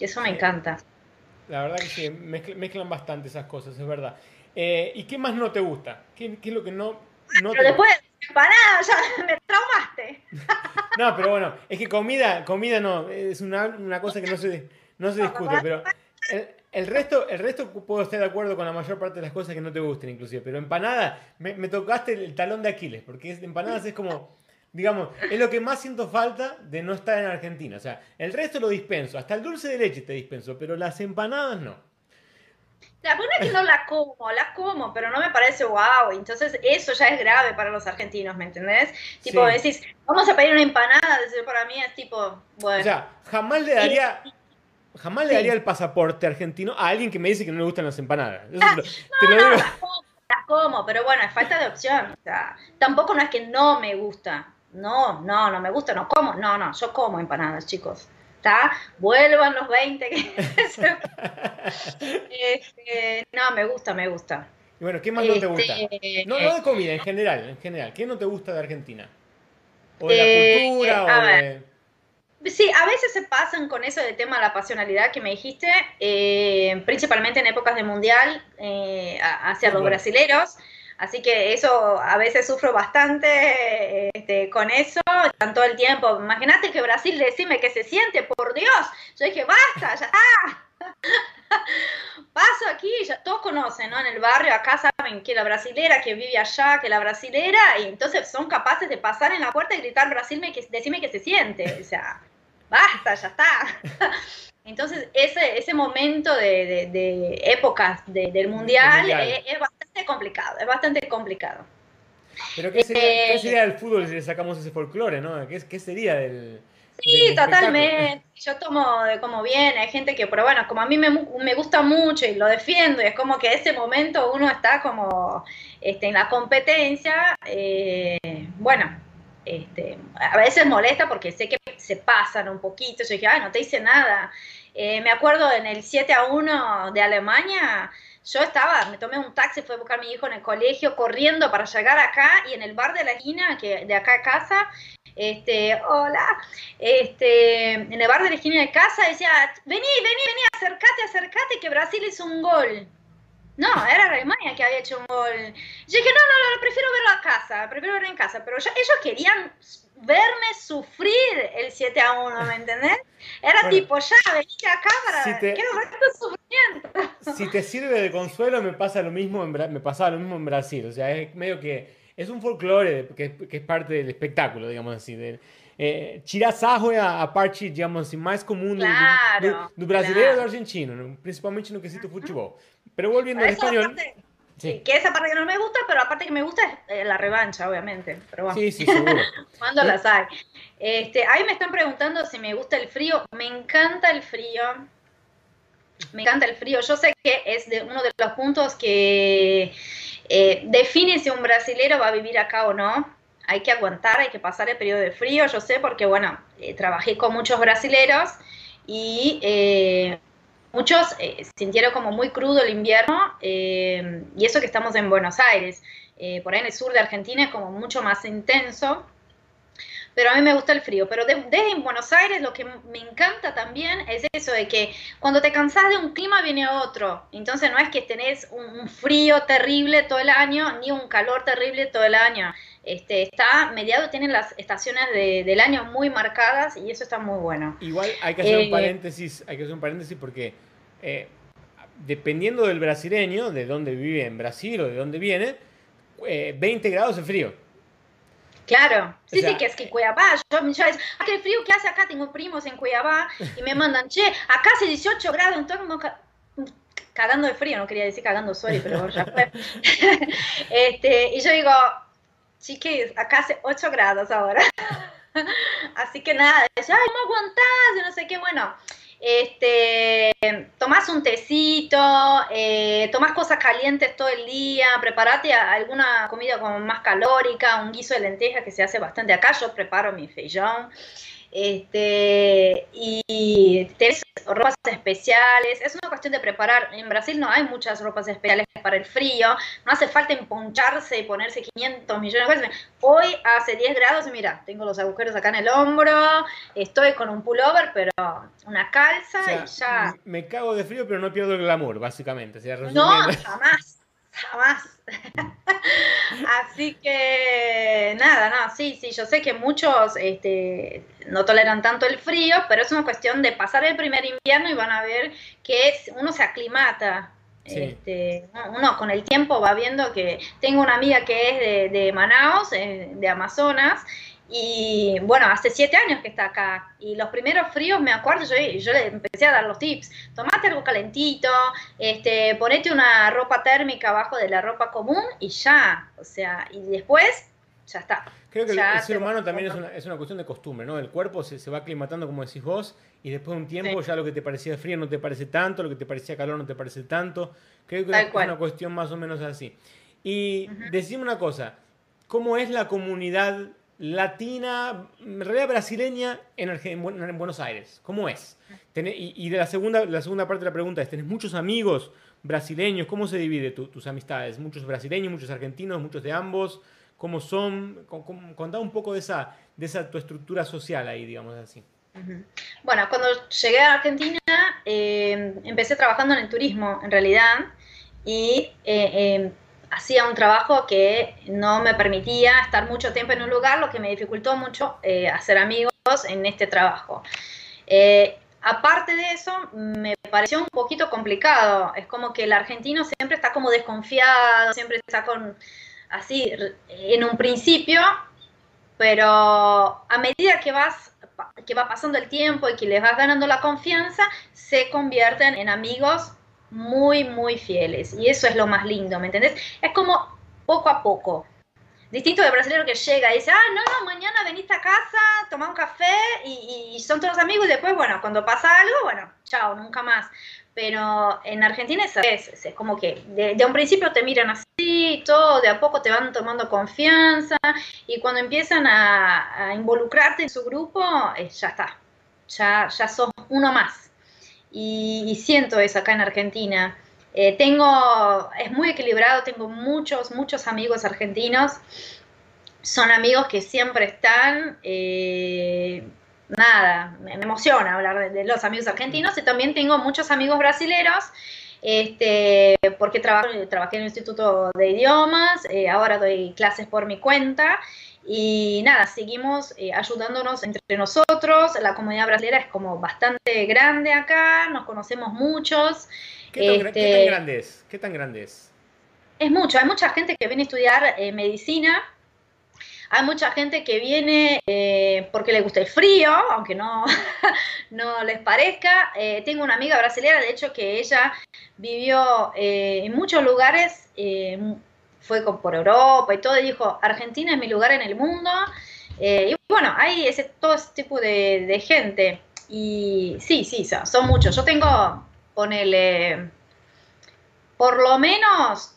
eso me encanta. La verdad que sí, mezclan, bastante esas cosas, es verdad. ¿Y qué más no te gusta? ¿Qué, es lo que no, no Pero después, empanada, ya me traumaste. no, pero bueno, es que comida, comida no, es una, una cosa que no se, no se discute, pero el, resto, el resto puedo estar de acuerdo con la mayor parte de las cosas que no te gusten, inclusive. Pero empanada, me, tocaste el talón de Aquiles, porque empanadas es como, digamos, es lo que más siento falta de no estar en Argentina. O sea, el resto lo dispenso, hasta el dulce de leche te dispenso, pero las empanadas no. La buena es que no la como, la como, pero no me parece wow. Entonces, eso ya es grave para los argentinos, ¿me entendés? Tipo, decís, vamos a pedir una empanada, para mí es tipo, bueno. O sea, jamás le daría. Jamás le daría el pasaporte argentino a alguien que me dice que no le gustan las empanadas. Ah, no, te lo digo. Las, como, pero bueno, es falta de opción. O sea, tampoco no es que no me gusta. No, no, no me gusta, no como. No, no, yo como empanadas, chicos. ¿Está? Vuelvan los 20. Este, no, me gusta, me gusta. Y bueno, ¿qué más no te gusta? Este, no, no de comida, en general, en general. ¿Qué no te gusta de Argentina? ¿O de la eh, cultura? o de... Sí, a veces se pasan con eso del tema de la pasionalidad que me dijiste, eh, principalmente en épocas de mundial eh, hacia los brasileros. Así que eso a veces sufro bastante este, con eso, están todo el tiempo. Imagínate que Brasil decime que se siente, por Dios. Yo dije, basta, ya está. Paso aquí, ya todos conocen, ¿no? En el barrio acá saben que la brasilera que vive allá, que la brasilera, y entonces son capaces de pasar en la puerta y gritar Brasil, decime que se siente. O sea, basta, ya está. Entonces, ese, ese momento de, épocas del mundial, Es, bastante complicado, es bastante complicado. Pero ¿qué sería, eh, sería el fútbol si le sacamos ese folclore, no? ¿Qué, qué sería del, Sí, totalmente. Yo tomo de como viene. Hay gente que, pero bueno, como a mí me, me, gusta mucho y lo defiendo, y es como que ese momento uno está como este, en la competencia. Eh, bueno, este, a veces molesta porque sé que se pasan un poquito. Yo dije, ay, no te hice nada. Eh, me acuerdo en el 7 a 1 de Alemania, yo estaba, me tomé un taxi, fui a buscar a mi hijo en el colegio, corriendo para llegar acá y en el bar de la esquina, que de acá a casa, este, hola, este, en el bar de la esquina de casa decía, vení, vení, vení, acércate, acércate, que Brasil hizo un gol. No, era Alemania que había hecho un gol. Yo dije, no, no, no, prefiero verlo a casa, prefiero verlo en casa. Pero ellos querían verme sufrir el 7 a 1, ¿me entendés? Era tipo, ya, venite acá para si te, quiero ver tu sufrimiento. Si te sirve de consuelo, me pasa lo mismo en, me pasaba lo mismo en Brasil. O sea, es medio que es un folclore que, que es parte del espectáculo, digamos así. De, é, tirar sarro é a, a, parte, digamos assim, mais comum claro, do, do, do, brasileiro claro. e do argentino, principalmente no quesito futebol. Pero volviendo al español... Sí. Que esa parte que no me gusta, pero la parte que me gusta es eh, la revancha, obviamente. Pero bueno. Sí, sí, seguro. Cuando las hay. Este, ahí me están preguntando si me gusta el frío. Me encanta el frío. Me encanta el frío. Yo sé que es de uno de los puntos que eh, define si un brasilero va a vivir acá o no hay que aguantar, hay que pasar el periodo de frío, yo sé, porque bueno, eh, trabajé con muchos brasileros y eh, muchos eh, sintieron como muy crudo el invierno y eso que estamos en Buenos Aires. por ahí en el sur de Argentina es como mucho más intenso, pero a mí me gusta el frío. Pero desde en Buenos Aires lo que me encanta también es eso de que cuando te cansás de un clima viene otro. Entonces no es que tenés un, frío terrible todo el año ni un calor terrible todo el año. Este, está mediado, tienen las estaciones del año muy marcadas y eso está muy bueno. Igual hay que hacer un eh, paréntesis, hay que hacer un paréntesis porque eh, dependiendo del brasileño, de dónde vive en Brasil o de dónde viene, 20 eh, grados es frío. Claro, sí, sí, que es que Cuiabá, yo, yo es, ah, qué frío que hace acá, tengo primos en Cuiabá y me mandan, che, acá hace 18 grados, entonces cagando de frío, no quería decir cagando sorry, pero ya fue. este, y yo digo, chiquis, acá hace 8 grados ahora. Así que nada, ay, ¿cómo aguantás? Y no sé qué, bueno, este, tomás un tecito, eh, tomás cosas calientes todo el día, preparate alguna comida como más calórica, un guiso de lentejas que se hace bastante acá, yo preparo mi feijón. Este, y tenés ropas especiales, es una cuestión de preparar. En Brasil no hay muchas ropas especiales para el frío, no hace falta emponcharse y ponerse 500 millones de cosas. Hoy hace 10 grados mira, tengo los agujeros acá en el hombro, estoy con un pullover, pero una calza y ya. Me cago de frío, pero no pierdo el glamour, básicamente. no, jamás jamás. Así que nada, no, sí, sí, yo sé que muchos este, no toleran tanto el frío, pero es una cuestión de pasar el primer invierno y van a ver que uno se aclimata. Este, uno con el tiempo va viendo que tengo una amiga que es de, de Manaus, eh, de Amazonas, y bueno, hace siete años que está acá. Y los primeros fríos, me acuerdo, yo, yo le empecé a dar los tips. Tomate algo calentito, este, ponete una ropa térmica abajo de la ropa común y ya. O sea, y después, ya está. Creo que el, ser humano también es una, es una, cuestión de costumbre, ¿no? El cuerpo se, se, va aclimatando, como decís vos, y después de un tiempo ya lo que te parecía frío no te parece tanto, lo que te parecía calor no te parece tanto. Creo que es una cuestión más o menos así. Y decime una cosa, ¿cómo es la comunidad latina, en realidad brasileña en, en, Buenos Aires? ¿Cómo es? y, de la segunda, la segunda parte de la pregunta es, ¿tenés muchos amigos brasileños? ¿Cómo se divide tus amistades? ¿Muchos brasileños, muchos argentinos, muchos de ambos? ¿Cómo son? Contá un poco de esa, de esa tu estructura social ahí, digamos así. Bueno, cuando llegué a Argentina eh, empecé trabajando en el turismo, en realidad, y eh, em, hacía un trabajo que no me permitía estar mucho tiempo en un lugar, lo que me dificultó mucho eh, hacer amigos en este trabajo. Eh, aparte de eso, me pareció un poquito complicado. Es como que el argentino siempre está como desconfiado, siempre está con así en un principio, pero a medida que vas que va pasando el tiempo y que les vas ganando la confianza, se convierten en amigos muy, muy fieles. Y eso es lo más lindo, ¿me entendés? Es como poco a poco. Distinto del brasileño que llega y dice, ah, no, no, mañana veniste a casa, toma un café y, son todos amigos y después, bueno, cuando pasa algo, bueno, chao, nunca más. Pero en Argentina es, es, es como que de, un principio te miran así, todo, de a poco te van tomando confianza y cuando empiezan a, involucrarte en su grupo, eh, ya está, ya, ya sos uno más y, siento eso acá en Argentina. Eh, tengo, es muy equilibrado, tengo muchos, muchos amigos argentinos. Son amigos que siempre están, eh, nada, me, emociona hablar de, los amigos argentinos y también tengo muchos amigos brasileros este, porque trabajo, trabajé en el Instituto de Idiomas, eh, ahora doy clases por mi cuenta y nada, seguimos eh, ayudándonos entre nosotros. La comunidad brasileña es como bastante grande acá, nos conocemos muchos. ¿Qué tan, este, grande es? ¿Qué tan grande es? Es mucho, hay mucha gente que viene a estudiar eh, medicina hay mucha gente que viene eh, porque le gusta el frío, aunque no, no les parezca. Eh, tengo una amiga brasileña, de hecho, que ella vivió eh, en muchos lugares, fue por Europa y todo, y dijo, Argentina es mi lugar en el mundo. y bueno, hay ese, todo ese tipo de, gente. Y sí, sí, son, muchos. Yo tengo, ponele, por lo menos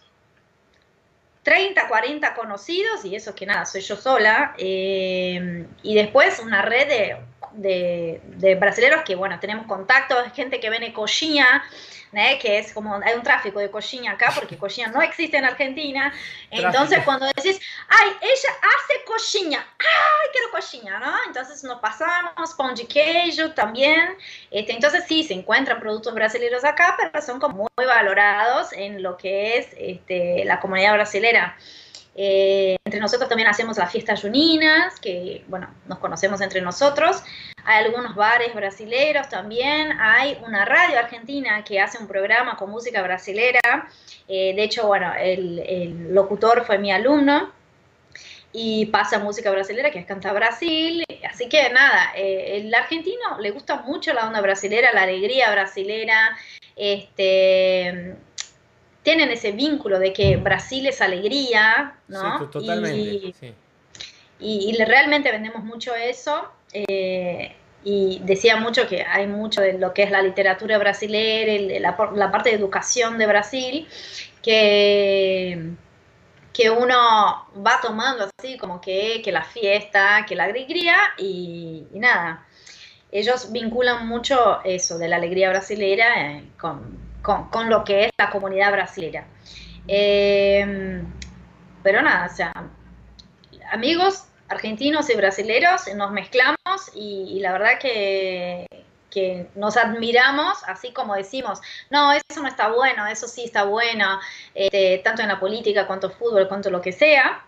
30, 40 conocidos, y eso que nada, soy yo sola, eh, y después una red de, de, de, que, bueno, tenemos contacto, gente que viene coxinha, que es como, hay un tráfico de coxinha acá, porque coxinha no existe en Argentina, entonces cuando decís, ay, ella hace coxinha, ay, quiero coxinha, ¿no? Entonces nos pasamos, pão de queijo también, este, entonces sí, se encuentran productos brasileños acá, pero son como muy valorados en lo que es este, la comunidad brasilera. Eh, entre nosotros también hacemos las fiestas juninas, que bueno, nos conocemos entre nosotros. Hay algunos bares brasileros también. Hay una radio argentina que hace un programa con música brasilera. Eh, de hecho, bueno, el, locutor fue mi alumno y pasa música brasilera, que es Canta Brasil. Así que nada, eh, el argentino le gusta mucho la onda brasilera, la alegría brasilera. Este, tienen ese vínculo de que Brasil es alegría, ¿no? Sí, totalmente. Y, y, realmente vendemos mucho eso. Eh, y decía mucho que hay mucho de lo que es la literatura brasileña, la, la, parte de educación de Brasil, que, que uno va tomando así como que, que la fiesta, que la alegría y, nada. Ellos vinculan mucho eso de la alegría brasileña eh, con, con, lo que es la comunidad brasileña. Eh, pero nada, o sea, amigos argentinos y brasileños nos mezclamos y, la verdad que, que, nos admiramos, así como decimos, no, eso no está bueno, eso sí está bueno, este, tanto en la política, cuanto fútbol, cuanto lo que sea,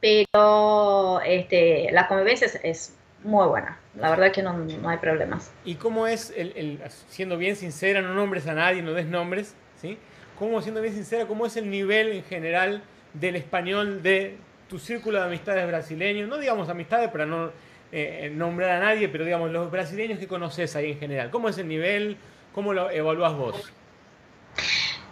pero este, la convivencia es muy buena. La verdad que no, hay problemas. ¿Y cómo es, el, siendo bien sincera, no nombres a nadie, no des nombres, ¿sí? ¿Cómo, siendo bien sincera, cómo es el nivel en general del español de tu círculo de amistades brasileños? No digamos amistades para no eh, nombrar a nadie, pero digamos los brasileños que conoces ahí en general. ¿Cómo es el nivel? ¿Cómo lo evalúas vos?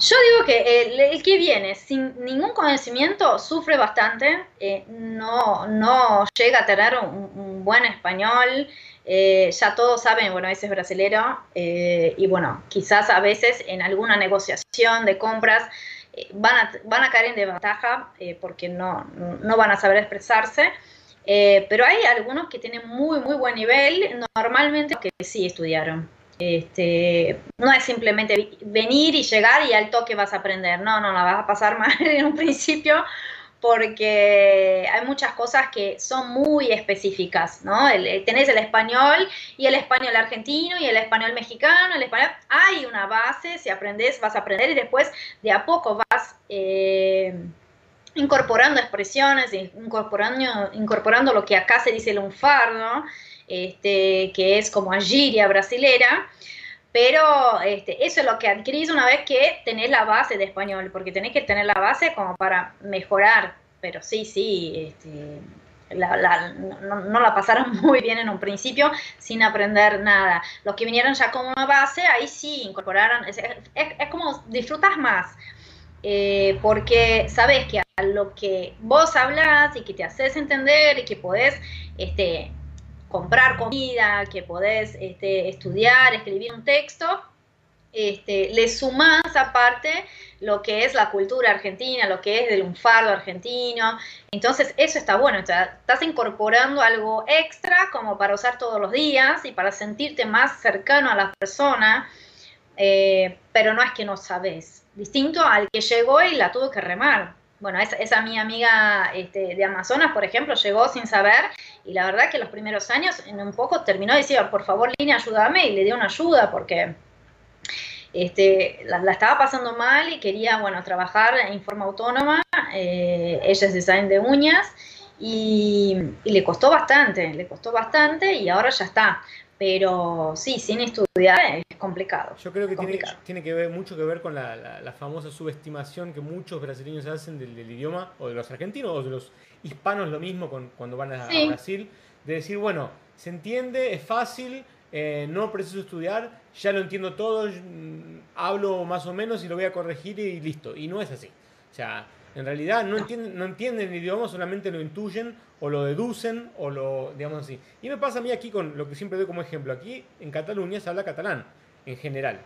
Yo digo que el, que viene sin ningún conocimiento sufre bastante, eh, no, no llega a tener un, buen español, eh, ya todos saben, bueno, ese es brasilero, eh, y bueno, quizás a veces en alguna negociación de compras van, a, van a caer en desventaja porque no, no van a saber expresarse. pero hay algunos que tienen muy, muy buen nivel, normalmente que sí estudiaron. Este, no es simplemente venir y llegar y al toque vas a aprender, no, no, la vas a pasar mal en un principio porque hay muchas cosas que son muy específicas, ¿no? tenés el español y el español argentino y el español mexicano, el español, hay una base, si aprendes vas a aprender y después de a poco vas eh, incorporando expresiones, incorporando, incorporando lo que acá se dice el lunfardo, este, que es como agiria brasilera, pero este, eso es lo que adquirís una vez que tenés la base de español, porque tenés que tener la base como para mejorar, pero sí, sí, este, no, la pasaron muy bien en un principio sin aprender nada. Los que vinieron ya con una base, ahí sí incorporaron, es, como disfrutas más, eh, porque sabes que a lo que vos hablas y que te haces entender y que podés este, comprar comida, que podés este, estudiar, escribir un texto, este, le sumás aparte lo que es la cultura argentina, lo que es del lunfardo argentino. Entonces, eso está bueno. estás incorporando algo extra como para usar todos los días y para sentirte más cercano a la persona, eh, pero no es que no sabes. Distinto al que llegó y la tuvo que remar bueno, esa, esa mi amiga este, de Amazonas, por ejemplo, llegó sin saber y la verdad que los primeros años en un poco terminó diciendo, por favor, Lina, ayúdame y le dio una ayuda porque este, la, estaba pasando mal y quería, bueno, trabajar en forma autónoma. Eh, ella es design de uñas y, le costó bastante, le costó bastante y ahora ya está. Pero sí, sin estudiar es complicado. Yo creo que tiene, que ver mucho que ver con la, famosa subestimación que muchos brasileños hacen del, idioma, o de los argentinos, o de los hispanos lo mismo con, cuando van a, Brasil, de decir, bueno, se entiende, es fácil, eh, no preciso estudiar, ya lo entiendo todo, mm, hablo más o menos y lo voy a corregir y listo. Y no es así. O sea, en realidad no entienden, no entienden el idioma, solamente lo intuyen o lo deducen o lo, digamos así. Y me pasa a mí aquí con lo que siempre doy como ejemplo. Aquí en Cataluña se habla catalán, en general.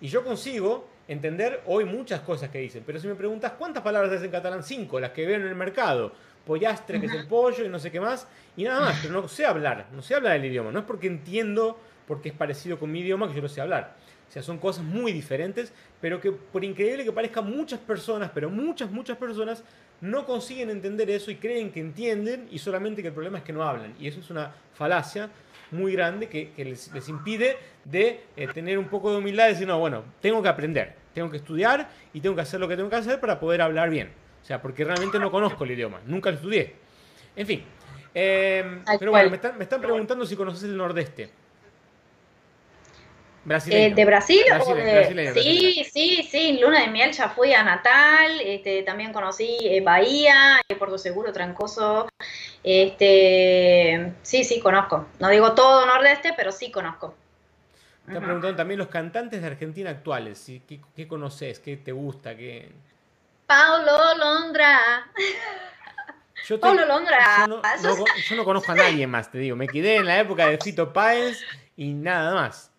Y yo consigo entender hoy muchas cosas que dicen. Pero si me preguntas cuántas palabras hacen en catalán, cinco, las que veo en el mercado. Pollastre, que es el pollo y no sé qué más. Y nada más, pero no sé hablar, no sé hablar el idioma. No es porque entiendo, porque es parecido con mi idioma que yo lo sé hablar. O sea, son cosas muy diferentes, pero que por increíble que parezca, muchas personas, pero muchas, muchas personas no consiguen entender eso y creen que entienden y solamente que el problema es que no hablan. Y eso es una falacia muy grande que, les, impide de eh, tener un poco de humildad y decir, no, bueno, tengo que aprender, tengo que estudiar y tengo que hacer lo que tengo que hacer para poder hablar bien. O sea, porque realmente no conozco el idioma, nunca lo estudié. En fin. Eh, pero bueno, me están, me están preguntando si conoces el Nordeste. Eh, ¿De Brasil? sí, sí, sí, Luna de Miel ya fui a Natal, este, también conocí eh, Bahía, Puerto Seguro, Trancoso. Este, sí, sí, conozco. No digo todo Nordeste, pero sí conozco. Me están preguntando también los cantantes de Argentina actuales. ¿Qué, qué conoces? ¿Qué te gusta? ¿Qué... Paulo Londra. Yo Paulo Londra. Yo no, conozco a nadie más, te digo. Me quedé en la época de Fito Páez y nada más.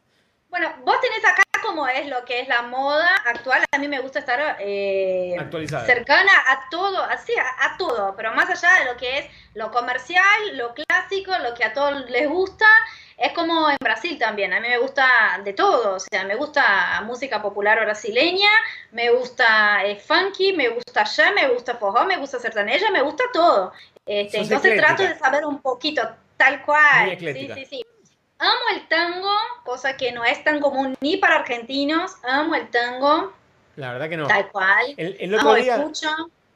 Bueno, vos tenés acá como es lo que es la moda actual. A mí me gusta estar eh, cercana a todo, así, a, todo, pero más allá de lo que es lo comercial, lo clásico, lo que a todos les gusta. Es como en Brasil también, a mí me gusta de todo, o sea, me gusta música popular brasileña, me gusta eh, funky, me gusta ya, me gusta forró, me gusta sertaneja, me gusta todo. Este, entonces trato de saber un poquito, tal cual. Sí, sí, sí. Amo el tango, cosa que no es tan común ni para argentinos. Amo el tango. La verdad que no. Tal cual. El, otro día,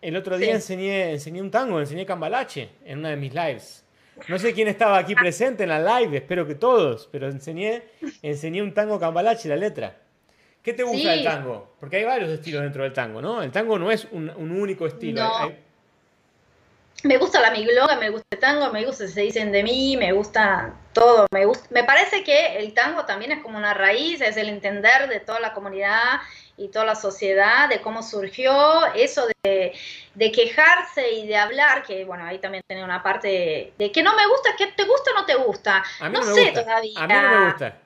El otro día enseñé, enseñé un tango, enseñé cambalache en una de mis lives. No sé quién estaba aquí presente en la live, espero que todos, pero enseñé, enseñé un tango cambalache, la letra. ¿Qué te gusta del tango? Porque hay varios estilos dentro del tango, ¿no? El tango no es un, único estilo. Me gusta la migloga, me gusta el tango, me gusta Se dicen de mí, me gusta todo. Me, gusta, me parece que el tango también es como una raíz, es el entender de toda la comunidad y toda la sociedad, de cómo surgió, eso de, quejarse y de hablar, que bueno, ahí también tiene una parte de, que no me gusta, que te gusta o no te gusta. no, sé todavía. A mí no me gusta.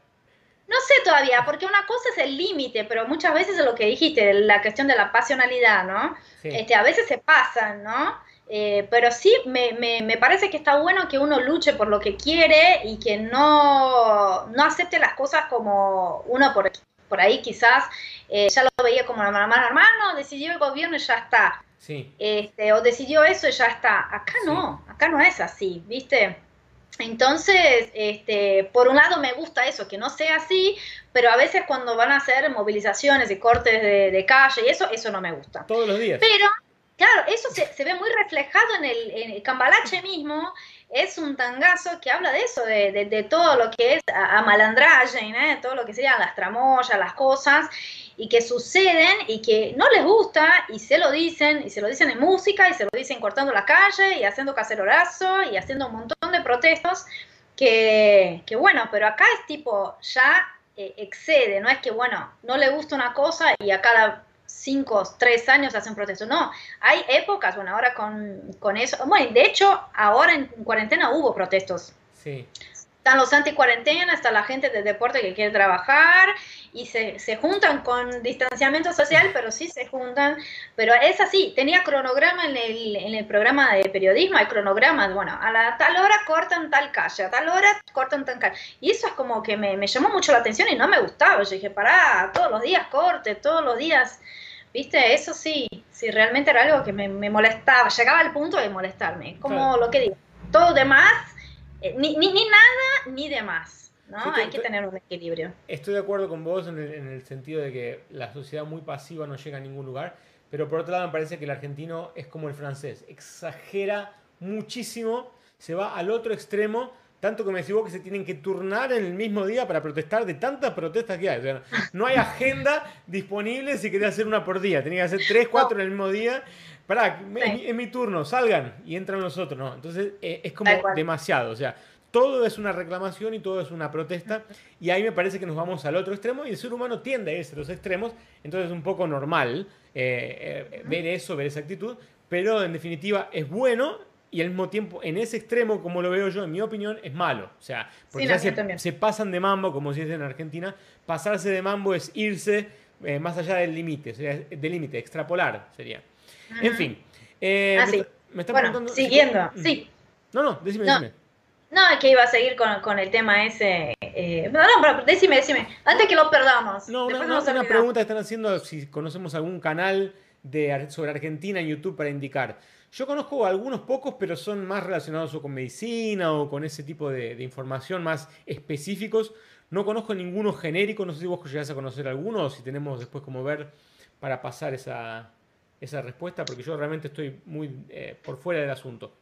No sé todavía, porque una cosa es el límite, pero muchas veces es lo que dijiste, la cuestión de la pasionalidad, ¿no? Este, a veces se pasan, ¿no? Eh, pero sí, me, me, parece que está bueno que uno luche por lo que quiere y que no, no acepte las cosas como uno por, por ahí quizás eh, ya lo veía como la mamá hermano, decidió el gobierno y ya está. Sí. Este, o decidió eso y ya está. Acá no, acá no es así, ¿viste? Entonces, este, por un lado me gusta eso, que no sea así, pero a veces cuando van a hacer movilizaciones y cortes de, de calle y eso, eso no me gusta. Todos los días. Pero Claro, eso se, ve muy reflejado en el, Cambalache mismo, es un tangazo que habla de eso, de, todo lo que es a, malandraje, ¿eh? todo lo que serían las tramoyas, las cosas, y que suceden y que no les gusta y se lo dicen, y se lo dicen en música, y se lo dicen cortando la calle, y haciendo cacerorazo, y haciendo un montón de protestos, que, bueno, pero acá es tipo, ya eh, excede, no es que, bueno, no le gusta una cosa y a cada cinco, tres años hacen protestos. No, hay épocas, bueno, ahora con, con eso, bueno, de hecho, ahora en cuarentena hubo protestos. Sí. Están los anti-cuarentena, está la gente de deporte que quiere trabajar y se, se, juntan con distanciamiento social, pero sí se juntan. Pero es así, tenía cronograma en el, en el programa de periodismo, hay cronogramas, bueno, a la tal hora cortan tal calle, a tal hora cortan tal calle. Y eso es como que me, me llamó mucho la atención y no me gustaba. Yo dije, pará, todos los días corte, todos los días ¿Viste? Eso sí, sí, realmente era algo que me, molestaba, llegaba al punto de molestarme. Como lo que digo, todo demás, eh, ni, ni, ni, nada ni demás. ¿no? Hay que tener un equilibrio. Estoy de acuerdo con vos en el, en el, sentido de que la sociedad muy pasiva no llega a ningún lugar, pero por otro lado me parece que el argentino es como el francés, exagera muchísimo, se va al otro extremo tanto que me decís que se tienen que turnar en el mismo día para protestar de tantas protestas que hay. no hay agenda disponible si querés hacer una por día. Tenía que hacer tres, cuatro en el mismo día. Pará, es, mi, turno, salgan y entran los otros. No, entonces eh, es como demasiado. O sea, todo es una reclamación y todo es una protesta. Y ahí me parece que nos vamos al otro extremo y el ser humano tiende a irse a los extremos. Entonces es un poco normal eh, eh, ver eso, ver esa actitud. Pero en definitiva es bueno y al mismo tiempo, en ese extremo, como lo veo yo, en mi opinión, es malo. O sea, porque ya se, pasan de mambo, como se dice en Argentina. Pasarse de mambo es irse eh, más allá del límite, del límite, extrapolar sería. En fin. Eh, ah, me, está, bueno, siguiendo, mm. sí. No, no, decime, no. decime. No, es que iba a seguir con, con el tema ese. Eh, no, no, pero decime, decime. Antes que lo perdamos. No, una, una pregunta que están haciendo si conocemos algún canal de, sobre Argentina en YouTube para indicar. Yo conozco algunos pocos, pero son más relacionados con medicina o con ese tipo de, información más específicos. No conozco ninguno genérico, no sé si vos llegás a conocer alguno o si tenemos después como ver para pasar esa, respuesta, porque yo realmente estoy muy eh, por fuera del asunto.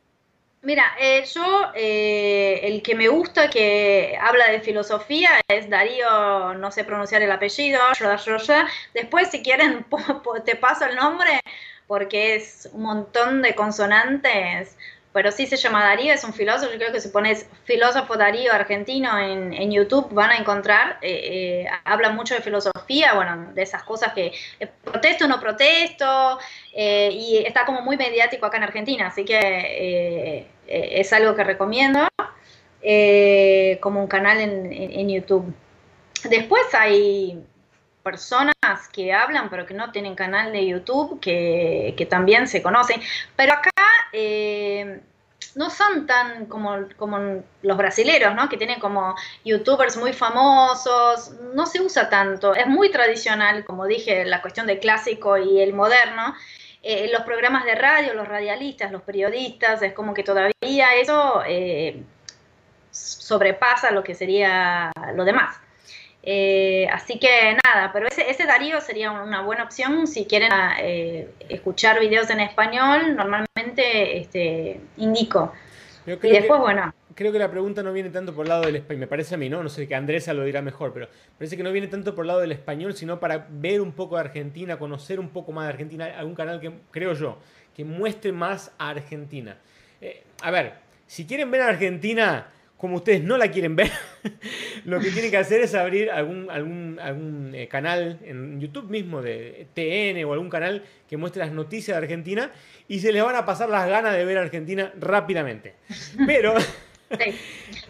Mira, eh, yo eh, el que me gusta que habla de filosofía es Darío, no sé pronunciar el apellido, después si quieren te paso el nombre, porque es un montón de consonantes, pero sí se llama Darío, es un filósofo, yo creo que si pones filósofo Darío argentino en, YouTube van a encontrar, eh, eh, habla mucho de filosofía, bueno, de esas cosas que eh, protesto o no protesto, y está como muy mediático acá en Argentina, así que es algo que recomiendo como un canal en YouTube. Después hay personas que hablan pero que no tienen canal de YouTube, que, también se conocen. Pero acá eh, no son tan como, como los brasileros, ¿no? Que tienen como youtubers muy famosos, no se usa tanto, es muy tradicional, como dije, la cuestión del clásico y el moderno. Eh, los programas de radio, los radialistas, los periodistas, es como que todavía eso eh, sobrepasa lo que sería lo demás. Eh, así que nada, pero ese, ese, Darío sería una buena opción si quieren eh, escuchar videos en español, normalmente este, indico. y después, bueno. Creo que la pregunta no viene tanto por el lado del español, me parece a mí, ¿no? No sé que Andresa lo dirá mejor, pero parece que no viene tanto por el lado del español, sino para ver un poco de Argentina, conocer un poco más de Argentina, algún canal que, creo yo, que muestre más a Argentina. Eh, a ver, si quieren ver a Argentina como ustedes no la quieren ver, lo que tienen que hacer es abrir algún, algún, algún eh, canal en YouTube mismo de TN o algún canal que muestre las noticias de Argentina y se les van a pasar las ganas de ver a Argentina rápidamente. Pero...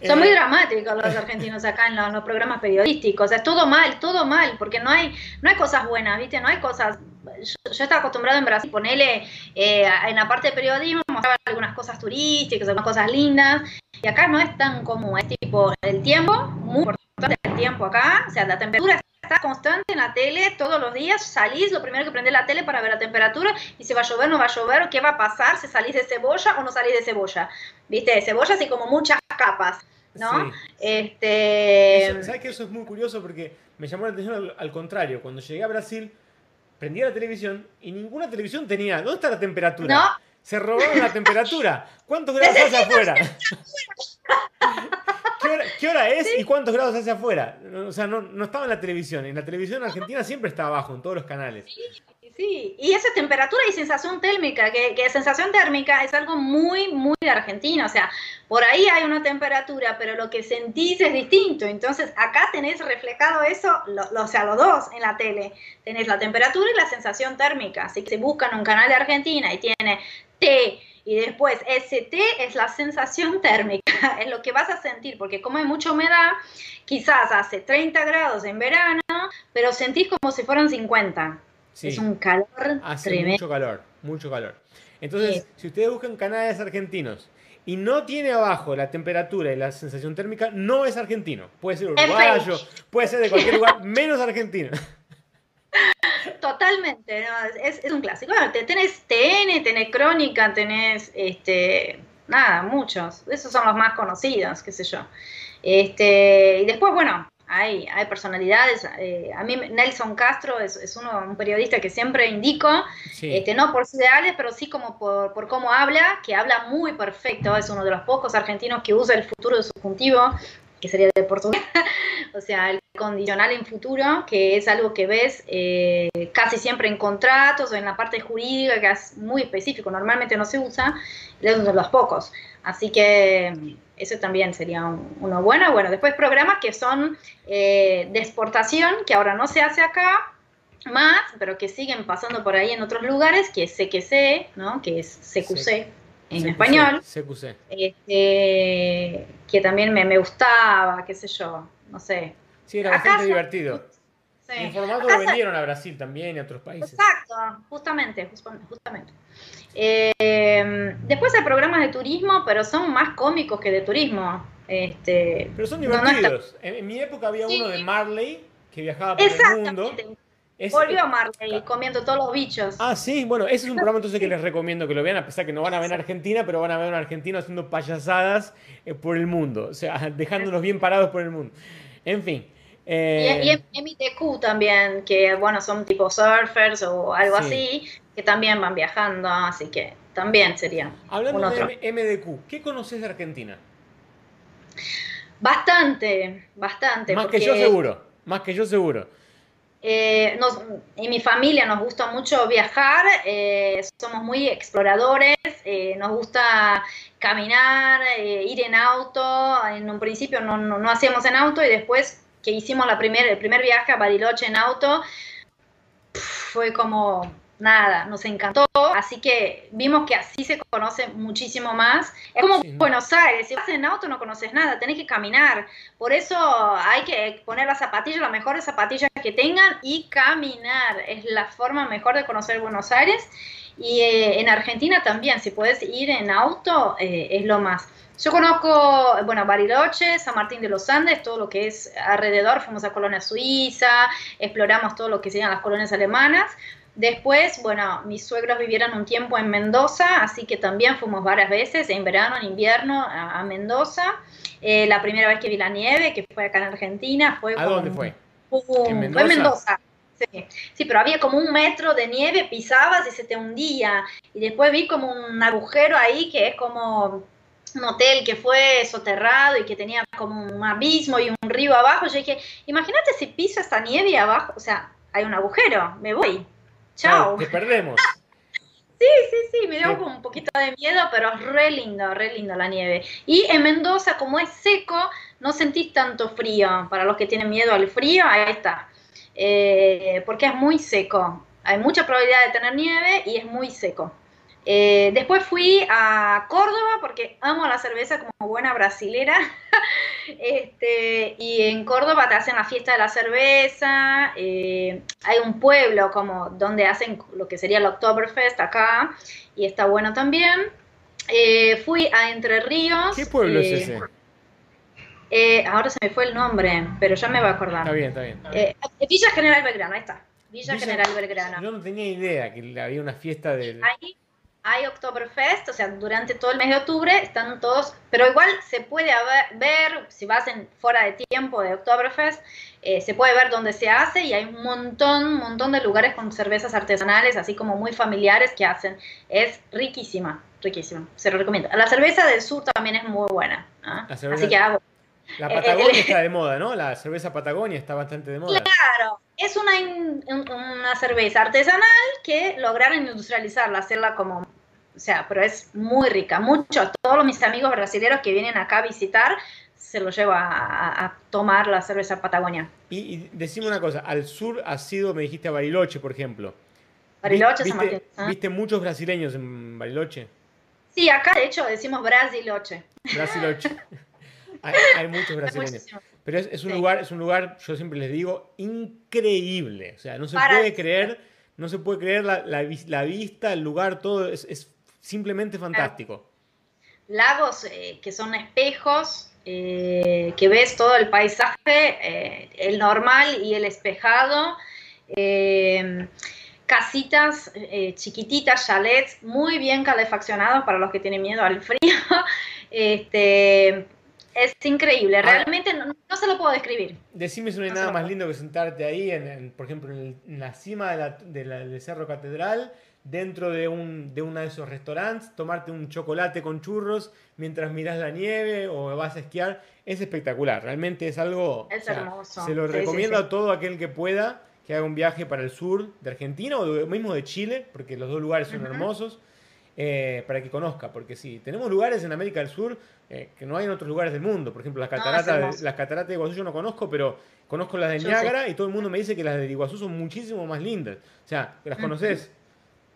Son muy dramáticos los argentinos acá en los, programas periodísticos. Es todo mal, todo mal, porque no hay, no hay cosas buenas, ¿viste? No hay cosas. Yo, estaba acostumbrado en Brasil, ponerle eh, en la parte de periodismo, mostrar algunas cosas turísticas, algunas cosas lindas, y acá no es tan común, es tipo el tiempo, muy importante el tiempo acá, o sea, la temperatura está constante en la tele todos los días, salís, lo primero que prende la tele para ver la temperatura y si va a llover, no va a llover, qué va a pasar, si salís de cebolla o no salís de cebolla. ¿Viste? De cebolla así como muchas capas. ¿no? Este... ¿Sabes que eso es muy curioso? Porque me llamó la atención al, contrario. Cuando llegué a Brasil, prendía la televisión y ninguna televisión tenía. ¿Dónde está la temperatura? No, se robaron la temperatura. ¿Cuántos grados hace afuera? ¿Qué hora, es y cuántos grados hace afuera? O sea, no, no, estaba en la televisión. En la televisión argentina siempre está abajo, en todos los canales. Sí, y esa temperatura y sensación térmica, que, que, sensación térmica es algo muy, muy de Argentina, o sea, por ahí hay una temperatura, pero lo que sentís es distinto, entonces acá tenés reflejado eso, o sea, los dos en la tele, tenés la temperatura y la sensación térmica, así que si buscan un canal de Argentina y tiene T y después ST es la sensación térmica, es lo que vas a sentir, porque como hay mucha humedad, quizás hace 30 grados en verano, pero sentís como si fueran 50. Es un calor Hace mucho calor, mucho calor. Entonces, si ustedes buscan canales argentinos y no tiene abajo la temperatura y la sensación térmica, no es argentino. Puede ser uruguayo, puede ser de cualquier lugar, menos argentino. Totalmente, es, un clásico. Bueno, tenés TN, tenés Crónica, tenés, este, nada, muchos. Esos son los más conocidos, qué sé yo. Este, y después, bueno, hay, hay personalidades. Eh, a mí Nelson Castro es, es, uno, un periodista que siempre indico, este, no por sus ideales, pero sí como por, por, cómo habla, que habla muy perfecto. Es uno de los pocos argentinos que usa el futuro de subjuntivo, que sería de portugués, o sea, el condicional en futuro, que es algo que ves eh, casi siempre en contratos o en la parte jurídica, que es muy específico, normalmente no se usa, es uno de los pocos. Así que eso también sería uno bueno. Bueno, después programas que son eh, de exportación, que ahora no se hace acá, más, pero que siguen pasando por ahí en otros lugares, que es CQC, ¿no? que es CQC en español. CQC. Este, que también me, me, gustaba, qué sé yo, no sé. Sí, era bastante divertido. Sí. En formato lo vendieron a Brasil también y a otros países. Exacto, justamente, justamente. Eh, después hay programas de turismo, pero son más cómicos que de turismo. Este, pero son divertidos. en, mi época había uno de Marley que viajaba por el mundo. Volvió Marley comiendo todos los bichos. Ah, sí, bueno, ese es un programa entonces que les recomiendo que lo vean, a pesar que no van a ver en Argentina, pero van a ver a un argentino haciendo payasadas eh, por el mundo, o sea, dejándolos bien parados por el mundo. En fin. Eh... Y, y MTQ también, que bueno, son tipo surfers o algo así, que también van viajando, así que también sería. Hablando de MDQ, ¿qué conoces de Argentina? Bastante, bastante. Más que yo seguro, más que yo seguro. Eh, en mi familia nos gusta mucho viajar, eh, somos muy exploradores, eh, nos gusta caminar, ir en auto. En un principio no, no, hacíamos en auto y después que hicimos la primer, el primer viaje a Bariloche en auto, fue como nada, nos encantó, así que vimos que así se conoce muchísimo más. Es como Buenos Aires, si vas en auto no conoces nada, tenés que caminar, por eso hay que poner las zapatillas, las mejores zapatillas que tengan y caminar, es la forma mejor de conocer Buenos Aires. Y eh, en Argentina también, si puedes ir en auto, eh, es lo más. Yo conozco, bueno, Bariloche, San Martín de los Andes, todo lo que es alrededor, fuimos a Colonia Suiza, exploramos todo lo que serían las colonias alemanas, Después, bueno, mis suegros vivieron un tiempo en Mendoza, así que también fuimos varias veces, en verano, en invierno, a, Mendoza. Eh, la primera vez que vi la nieve, que fue acá en Argentina, fue... ¿A dónde fue? ¿En Mendoza? Fue en Mendoza. Sí. sí, pero había como un metro de nieve, pisabas y se te hundía. Y después vi como un agujero ahí que es como un hotel que fue soterrado y que tenía como un abismo y un río abajo. Yo dije, imagínate si piso esta nieve abajo, o sea, hay un agujero, me voy. Chao. te perdemos. Sí, sí, sí, me dio un poquito de miedo, pero es re lindo, re lindo la nieve. Y en Mendoza, como es seco, no sentís tanto frío. Para los que tienen miedo al frío, ahí está. Eh, porque es muy seco. Hay mucha probabilidad de tener nieve y es muy seco. Eh, después fui a Córdoba porque amo la cerveza como buena brasilera. este, y en Córdoba te hacen la fiesta de la cerveza. Eh, hay un pueblo como donde hacen lo que sería el Oktoberfest acá y está bueno también. Eh, fui a Entre Ríos. ¿Qué pueblo es ese? ahora se me fue el nombre, pero ya me voy a acordar. Está bien, está bien. Villa General Belgrano, ahí está. Villa, General Belgrano. Yo no tenía idea que había una fiesta de hay Oktoberfest, o sea, durante todo el mes de octubre están todos, pero igual se puede ver, si vas en, fuera de tiempo de Oktoberfest, eh, se puede ver dónde se hace y hay un montón, un montón de lugares con cervezas artesanales, así como muy familiares que hacen. Es riquísima, riquísima, se lo recomiendo. La cerveza del sur también es muy buena, ¿ah? así que hago. La eh, Patagonia está de moda, ¿no? La cerveza Patagonia está bastante de moda. Claro, es una, una cerveza artesanal que lograron industrializarla, hacerla como o sea, pero es muy rica. Muchos, todos mis amigos brasileños que vienen acá a visitar, se lo llevo a, tomar la cerveza Patagonia. Y, y, decime una cosa, al sur has sido, me dijiste a Bariloche, por ejemplo. Bariloche, ¿Viste, San Martín. ¿ah? ¿Viste muchos brasileños en Bariloche? Sí, acá de hecho decimos Brasiloche. Brasiloche. hay, muchos brasileños. Pero es, un lugar, es un lugar, yo siempre les digo, increíble. O sea, no se puede creer, no se puede creer la, la, vista, el lugar, todo es, es simplemente fantástico. Lagos eh, que son espejos, eh, que ves todo el paisaje, eh, el normal y el espejado. casitas chiquititas, chalets, muy bien calefaccionados para los que tienen miedo al frío. Este, es increíble, realmente no, se lo puedo describir. Decime si no hay nada más lindo que sentarte ahí, en, por ejemplo, en, la cima de la, del Cerro Catedral, dentro de, un, de uno de esos restaurantes, tomarte un chocolate con churros mientras miras la nieve o vas a esquiar. Es espectacular, realmente es algo... Es hermoso. Se lo recomiendo a todo aquel que pueda que haga un viaje para el sur de Argentina o mismo de Chile, porque los dos lugares son hermosos. Eh, para que conozca, porque sí, tenemos lugares en América del Sur eh, que no hay en otros lugares del mundo. Por ejemplo, las cataratas, las cataratas de Iguazú yo no conozco, pero conozco las de Niágara y todo el mundo me dice que las de Iguazú son muchísimo más lindas. O sea, ¿las conoces?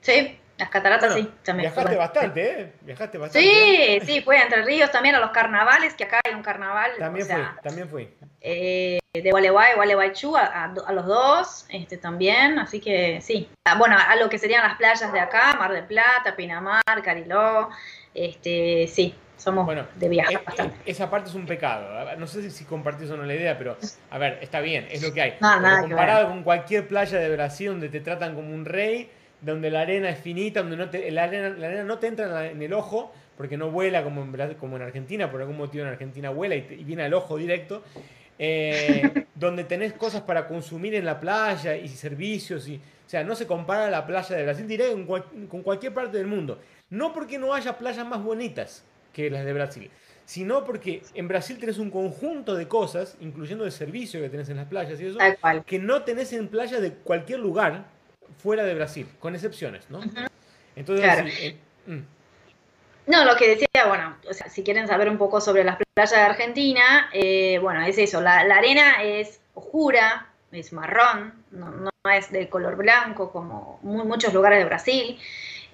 Sí, las cataratas sí, también. Viajaste bastante, ¿eh? Viajaste bastante. Sí, ¿eh? sí, fui a Entre Ríos también a los carnavales, que acá hay un carnaval. También fui, también fui. Eh, de Gualeguay, Gualeguaychú, a, a, los dos, este también, así que sí. Ah, bueno, a lo que serían las playas de acá, Mar del Plata, Pinamar, Cariló, este, sí, somos de viaje bastante. Esa parte es un pecado. No sé si, compartís o no la idea, pero a ver, está bien, es lo que hay. comparado con cualquier playa de Brasil donde te tratan como un rey, donde la arena es finita, donde no te, la, arena, la arena no te entra en, el ojo, porque no vuela como en, como en Argentina, por algún motivo en Argentina vuela y, viene al ojo directo. Eh, donde tenés cosas para consumir en la playa y servicios. Y, o sea, no se compara la playa de Brasil, diré, con cualquier parte del mundo. No porque no haya playas más bonitas que las de Brasil, sino porque en Brasil tenés un conjunto de cosas, incluyendo el servicio que tenés en las playas y eso, que no tenés en playas de cualquier lugar fuera de Brasil, con excepciones, ¿no? Entonces, eh, mm. No, lo que decía, bueno, o sea, si quieren saber un poco sobre las playas de Argentina, eh, bueno, es eso, la, arena es oscura, es marrón, no, es de color blanco como muchos lugares de Brasil.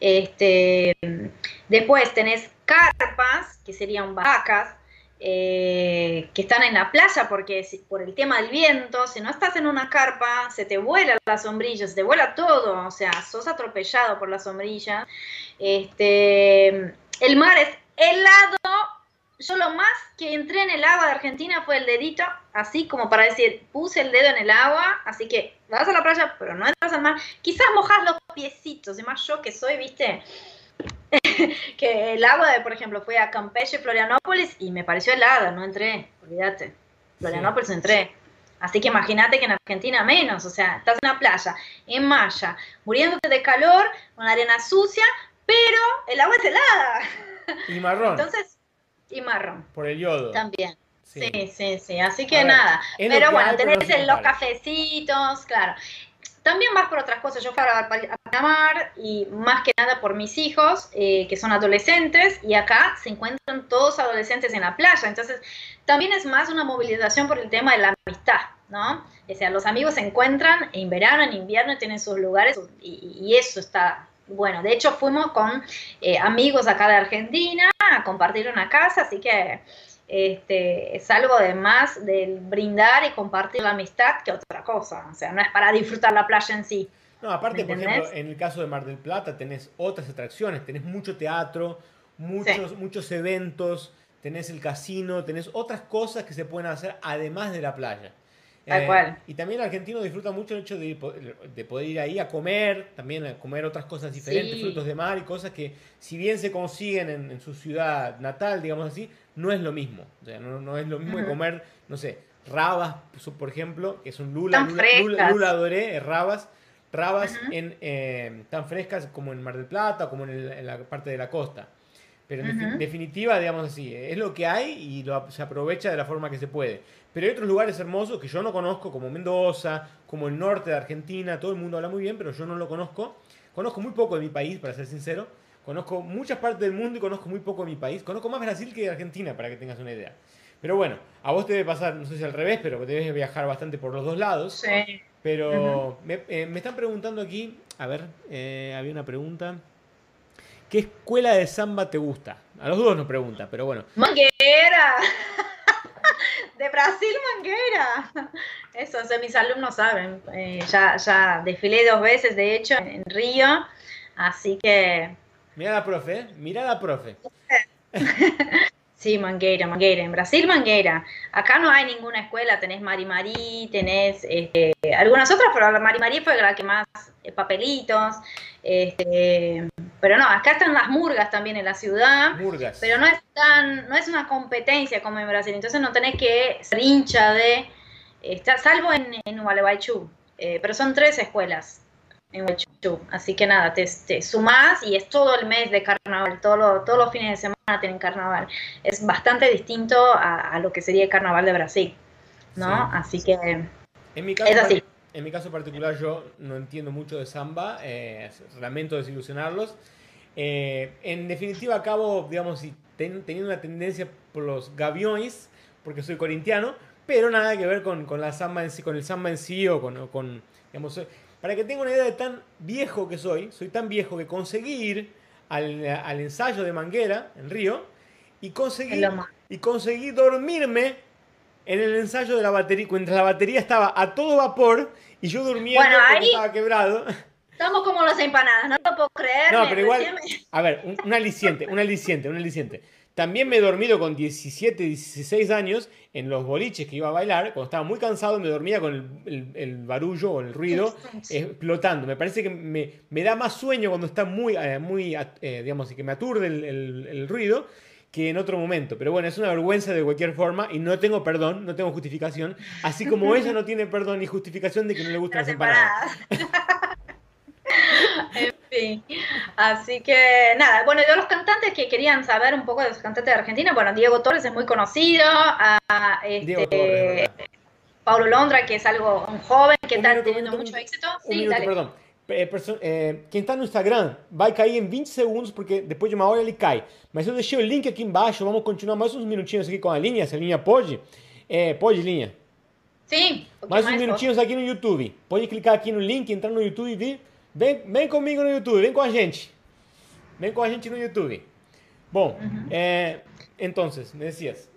Este, después tenés carpas, que serían vacas, eh, que están en la playa porque por el tema del viento, si no estás en una carpa, se te vuela la sombrilla, se te vuela todo, o sea, sos atropellado por la sombrilla. Este, el mar es helado. Yo lo más que entré en el agua de Argentina fue el dedito, así como para decir, puse el dedo en el agua, así que vas a la playa, pero no entras al mar. Quizás mojas los piecitos, y más yo que soy, viste, que el agua de, por ejemplo, fui a Campeche, Florianópolis y me pareció helada, no entré, olvídate. Florianópolis entré. Así que imagínate que en Argentina menos, o sea, estás en una playa, en Maya, muriéndote de calor, con arena sucia, pero el agua es helada. Y marrón. Entonces, y marrón. Por el yodo. También. Sí, sí, sí. Así que nada. Pero bueno, tenés los cafecitos, claro. También más por otras cosas. Yo fui a, Panamá y más que nada por mis hijos, eh, que son adolescentes, y acá se encuentran todos adolescentes en la playa. Entonces, también es más una movilización por el tema de la amistad, ¿no? O sea, los amigos se encuentran en verano, en invierno, tienen sus lugares y, eso está bueno. De hecho, fuimos con eh, amigos acá de Argentina a compartir una casa, así que este, es algo de más del brindar y compartir la amistad que otra cosa. O sea, no es para disfrutar la playa en sí. No, aparte, por ejemplo, en el caso de Mar del Plata tenés otras atracciones, tenés mucho teatro, muchos, muchos eventos, tenés el casino, tenés otras cosas que se pueden hacer además de la playa. Tal eh, cual. Y también el argentino disfruta mucho el hecho de, de, poder ir ahí a comer, también a comer otras cosas diferentes, frutos de mar y cosas que, si bien se consiguen en, en, su ciudad natal, digamos así, no es lo mismo. O sea, no, no es lo mismo de comer, no sé, rabas, por ejemplo, que es un lula, lula, lula, doré, eh, rabas, rabas en, eh, tan frescas como en Mar del Plata, como en, la parte de la costa. Pero en definitiva, digamos así, es lo que hay y lo, se aprovecha de la forma que se puede. Pero hay otros lugares hermosos que yo no conozco, como Mendoza, como el norte de Argentina, todo el mundo habla muy bien, pero yo no lo conozco. Conozco muy poco de mi país, para ser sincero. Conozco muchas partes del mundo y conozco muy poco de mi país. Conozco más Brasil que Argentina, para que tengas una idea. Pero bueno, a vos te debe pasar, no sé si al revés, pero debes viajar bastante por los dos lados. Sí. Pero eh, me, están preguntando aquí, a ver, eh, había una pregunta. ¿Qué escuela de samba te gusta? A los dos nos pregunta, pero bueno. Manguera. De Brasil, Manguera. Eso, o sea, mis alumnos saben. Eh, ya, ya desfilé dos veces, de hecho, en Río. Así que Mira la profe, mira la profe. Sí, Manguera, Manguera. En Brasil, Manguera. Acá no hay ninguna escuela, tenés Mari Marí, tenés este, algunas otras, pero la Mari Marí fue la que más eh, papelitos. Este, pero no, acá están las murgas también en la ciudad. Murgas. Pero no es tan, no es una competencia como en Brasil. Entonces no tenés que ser hincha de. Está, salvo en, en Gualeguaychú. Eh, pero son tres escuelas en Gualeguaychú. Así que nada, te, te sumás y es todo el mes de carnaval. Todo todos los fines de semana tienen carnaval. Es bastante distinto a, a lo que sería el carnaval de Brasil. ¿No? Sí. Así que. En mi caso, Es así. En mi caso particular yo no entiendo mucho de samba, eh, lamento desilusionarlos. Eh, en definitiva acabo, digamos, ten- teniendo una tendencia por los gaviones, porque soy corintiano, pero nada que ver con, con la samba en sí, con el samba en sí o con, o con, digamos, para que tenga una idea de tan viejo que soy, soy tan viejo que conseguí ir al, al ensayo de Manguera, en Río, y conseguí, y conseguí dormirme en el ensayo de la batería, mientras la batería estaba a todo vapor y yo durmiendo Bueno, porque ahí- estaba quebrado. Estamos como las empanadas, no lo puedo creer. No, pero igual, a ver, un, un aliciente, un aliciente, un aliciente. También me he dormido con 17, 16 años en los boliches que iba a bailar. Cuando estaba muy cansado me dormía con el, el- el barullo o el ruido explotando. Me parece que me, me da más sueño cuando está muy, eh, muy eh, digamos, que me aturde el, el- ruido que en otro momento. Pero bueno, es una vergüenza de cualquier forma y no tengo perdón, no tengo justificación. Así como ella no tiene perdón ni justificación de que no le gustan las empanadas. fin. Así que nada, bueno, de los cantantes que querían saber un poco de los cantantes de Argentina, bueno, Diego Torres es muy conocido, a, este. Paulo Londra, que es algo un joven que Un está minuto, teniendo un mucho minuto, éxito. Sí, minuto, dale. É, perso- é, quem está no Instagram vai cair em 20 segundos, porque depois de uma hora ele cai. Mas eu deixei o link aqui embaixo, vamos continuar mais uns minutinhos aqui com a linha, se a linha pode. É, pode, linha? Sí, un poquito Mais uns minutinhos aqui no YouTube. Pode clicar aqui no link, entrar no YouTube e vir. Vem, vem comigo no YouTube, vem com a gente. Vem com a gente no YouTube. Bom, entonces, me decías.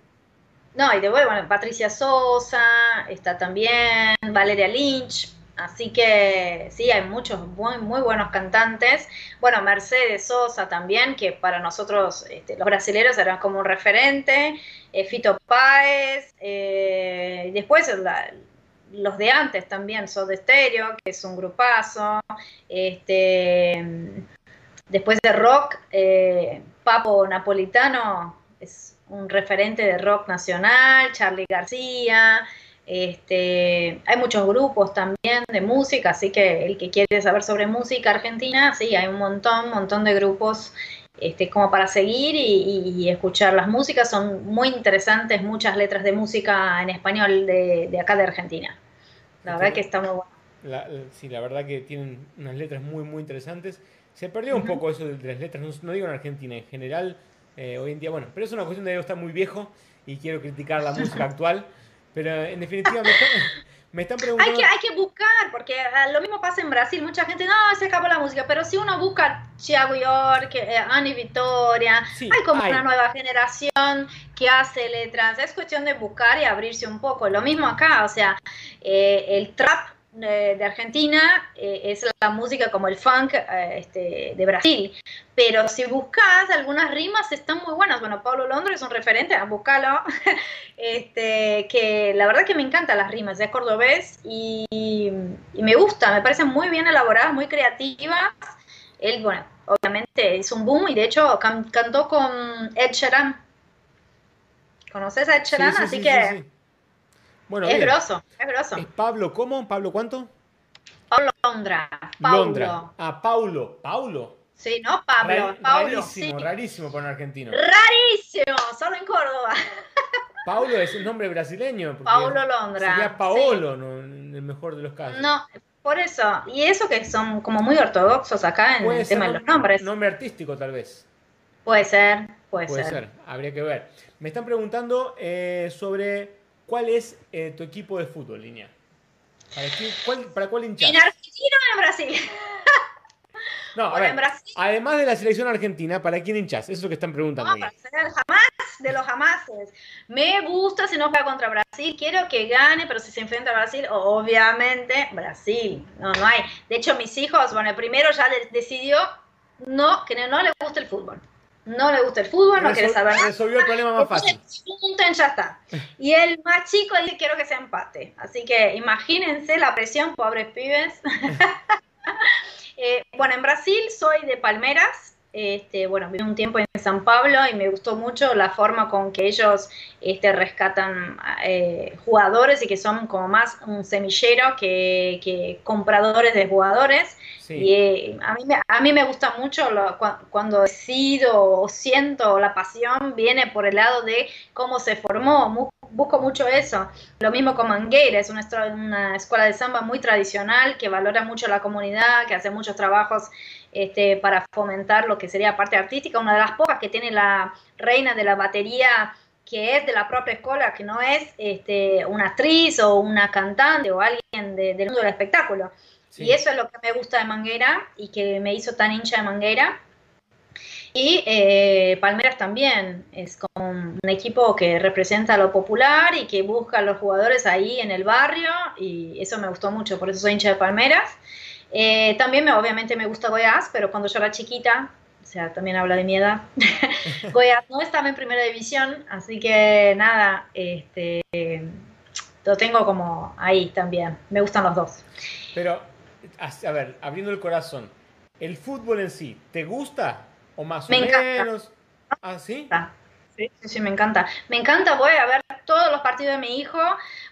No, y después, bueno, Patricia Sosa, está también Valeria Lynch, así que sí, hay muchos muy, muy buenos cantantes. Bueno, Mercedes Sosa también, que para nosotros, este, los brasileños, eran como un referente, eh, Fito Páez, eh, y después la- los de antes también, Soda Stereo, que es un grupazo, este, después de rock, eh, Papo Napolitano es un referente de rock nacional, Charlie García, este, hay muchos grupos también de música, así que el que quiere saber sobre música argentina, sí, hay un montón, montón de grupos este, como para seguir y, y escuchar las músicas, son muy interesantes muchas letras de música en español de, de acá de Argentina. La verdad que está muy bueno. La- sí, la verdad que tienen unas letras muy, muy interesantes. Se perdió un poco eso de, las letras, no, no digo en Argentina, en general, eh, hoy en día, bueno, pero es una cuestión de yo estar muy viejo y quiero criticar la música actual, pero en definitiva me me están Hay preguntando... que, hay que buscar, porque ah, lo mismo pasa en Brasil. Mucha gente, no, se acabó la música. Pero si uno busca Thiago York, eh, Ani Victoria, Sí, hay como hay. una nueva generación que hace letras. Es cuestión de buscar y abrirse un poco. Lo mismo acá, o sea, eh, el trap de, de Argentina eh, es la música como el funk eh, este, de Brasil. Pero si buscas, algunas rimas están muy buenas. Bueno, Pablo Londres es un referente, a buscarlo. este, que la verdad que me encantan las rimas, es cordobés y, y me gusta, me parecen muy bien elaboradas, muy creativas. Él, bueno, obviamente es un boom y de hecho can- cantó con Ed Sheeran. ¿Conoces a Ed Sheeran? sí, Así sí, que sí, sí. Bueno, es bien. grosso, es grosso. ¿Es Pablo cómo? ¿Pablo cuánto? Pablo Londra. Paulo. Londra. Ah, Paulo. Paulo. Sí, no Pablo, Ra- Paulo. rarísimo, sí. rarísimo para un argentino. Rarísimo, solo en Córdoba. Paulo es un nombre brasileño. Paulo Londra, Sería Paolo, no, en el mejor de los casos. No, por eso. Y eso que son como muy ortodoxos acá en el tema de los nombres. Nombre artístico, tal vez. Puede ser, puede, Puede ser. ser. habría que ver. Me están preguntando eh, sobre cuál es eh, tu equipo de fútbol, línea. ¿Para, qué- cuál, ¿Para cuál hinchas? ¿En Argentina o en Brasil? No, a ver, en Brasil. además de la selección argentina, ¿para quién hinchas? Eso es lo que están preguntando. No, para ser jamás de los jamases. Me gusta si no juega contra Brasil. Quiero que gane, pero si se enfrenta a Brasil, obviamente Brasil. No, no hay. De hecho, mis hijos, bueno, el primero ya decidió no, que no le gusta el fútbol. No le gusta el fútbol, no quiere saber. Resolvió el problema más fácil. Ya está. Y el más chico dice quiero que sea empate. Así que imagínense la presión, pobres pibes. Eh, bueno, en Brasil soy de Palmeras. Este, bueno, viví un tiempo en San Pablo y me gustó mucho la forma con que ellos este, rescatan eh, jugadores y que son como más un semillero que, compradores de jugadores. Y eh, a, mí me, a mí me gusta mucho cuando decido o siento la pasión, viene por el lado de cómo se formó. busco mucho eso. Lo mismo con Mangueira, es una, una escuela de samba muy tradicional que valora mucho la comunidad, que hace muchos trabajos este, para fomentar lo que sería parte artística, una de las pocas que tiene la reina de la batería que es de la propia escuela, que no es este, una actriz o una cantante o alguien del mundo del espectáculo. Y eso es lo que me gusta de Manguera y que me hizo tan hincha de Manguera. Y eh, Palmeras también es como un equipo que representa lo popular y que busca a los jugadores ahí en el barrio y eso me gustó mucho, por eso soy hincha de Palmeras. Eh, también me, obviamente me gusta Goiás, pero cuando yo era chiquita, o sea, también habla de mi edad, Goiás no estaba en primera división, así que nada, este, lo tengo como ahí también, me gustan los dos. Pero, a ver, abriendo el corazón, ¿el fútbol en sí te gusta o más o menos? ¿Ah, sí? Sí, sí, me encanta. Me encanta, voy a ver todos los partidos de mi hijo,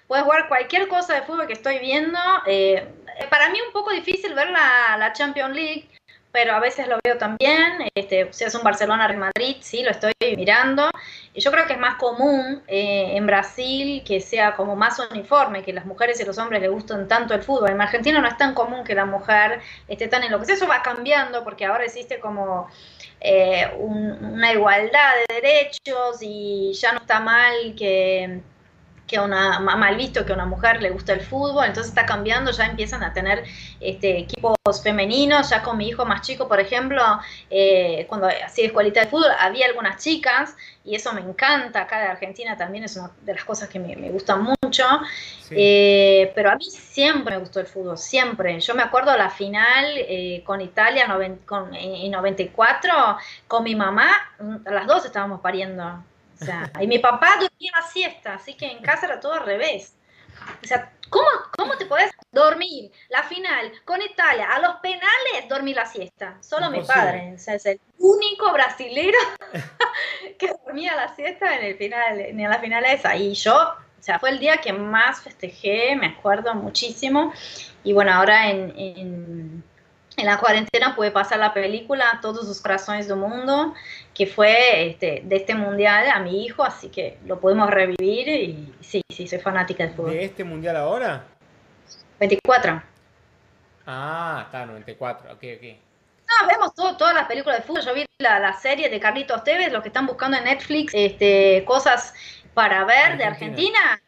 puedes jugar cualquier cosa de fútbol que estoy viendo. Eh, para mí un poco difícil ver la, la Champions League, pero a veces lo veo también. Este, si es un Barcelona-Real Madrid, sí, lo estoy mirando. Y yo creo que es más común eh, en Brasil que sea como más uniforme, que las mujeres y los hombres les gusten tanto el fútbol. En Argentina no es tan común que la mujer esté tan en lo que Eso va cambiando porque ahora existe como eh, una igualdad de derechos y ya no está mal que que una mal visto que a una mujer le gusta el fútbol, entonces está cambiando, ya empiezan a tener este, equipos femeninos, ya con mi hijo más chico, por ejemplo, eh, cuando hacía escuelita de fútbol, había algunas chicas y eso me encanta, acá de Argentina también es una de las cosas que me, me gustan mucho, eh, pero a mí siempre me gustó el fútbol, siempre. Yo me acuerdo la final eh, con Italia en 94, con mi mamá, las dos estábamos pariendo o sea, y mi papá dormía la siesta, así que en casa era todo al revés. O sea, ¿cómo, cómo te puedes dormir la final con Italia a los penales, dormir la siesta? Solo mi padre. O sea, es el único brasilero que dormía la siesta en el final, en la final esa. Y yo, o sea, fue el día que más festejé, me acuerdo muchísimo. Y bueno, ahora en en la cuarentena puede pasar la película Todos los corazones del mundo, que fue este, de este mundial a mi hijo, así que lo podemos revivir y sí, sí, soy fanática del fútbol. ¿De este mundial ahora? 24. Ah, está, 94, ok, ok. No, vemos todo, todas las películas de fútbol. Yo vi la, serie de Carlitos Tevez, lo que están buscando en Netflix, este, cosas para ver de Argentina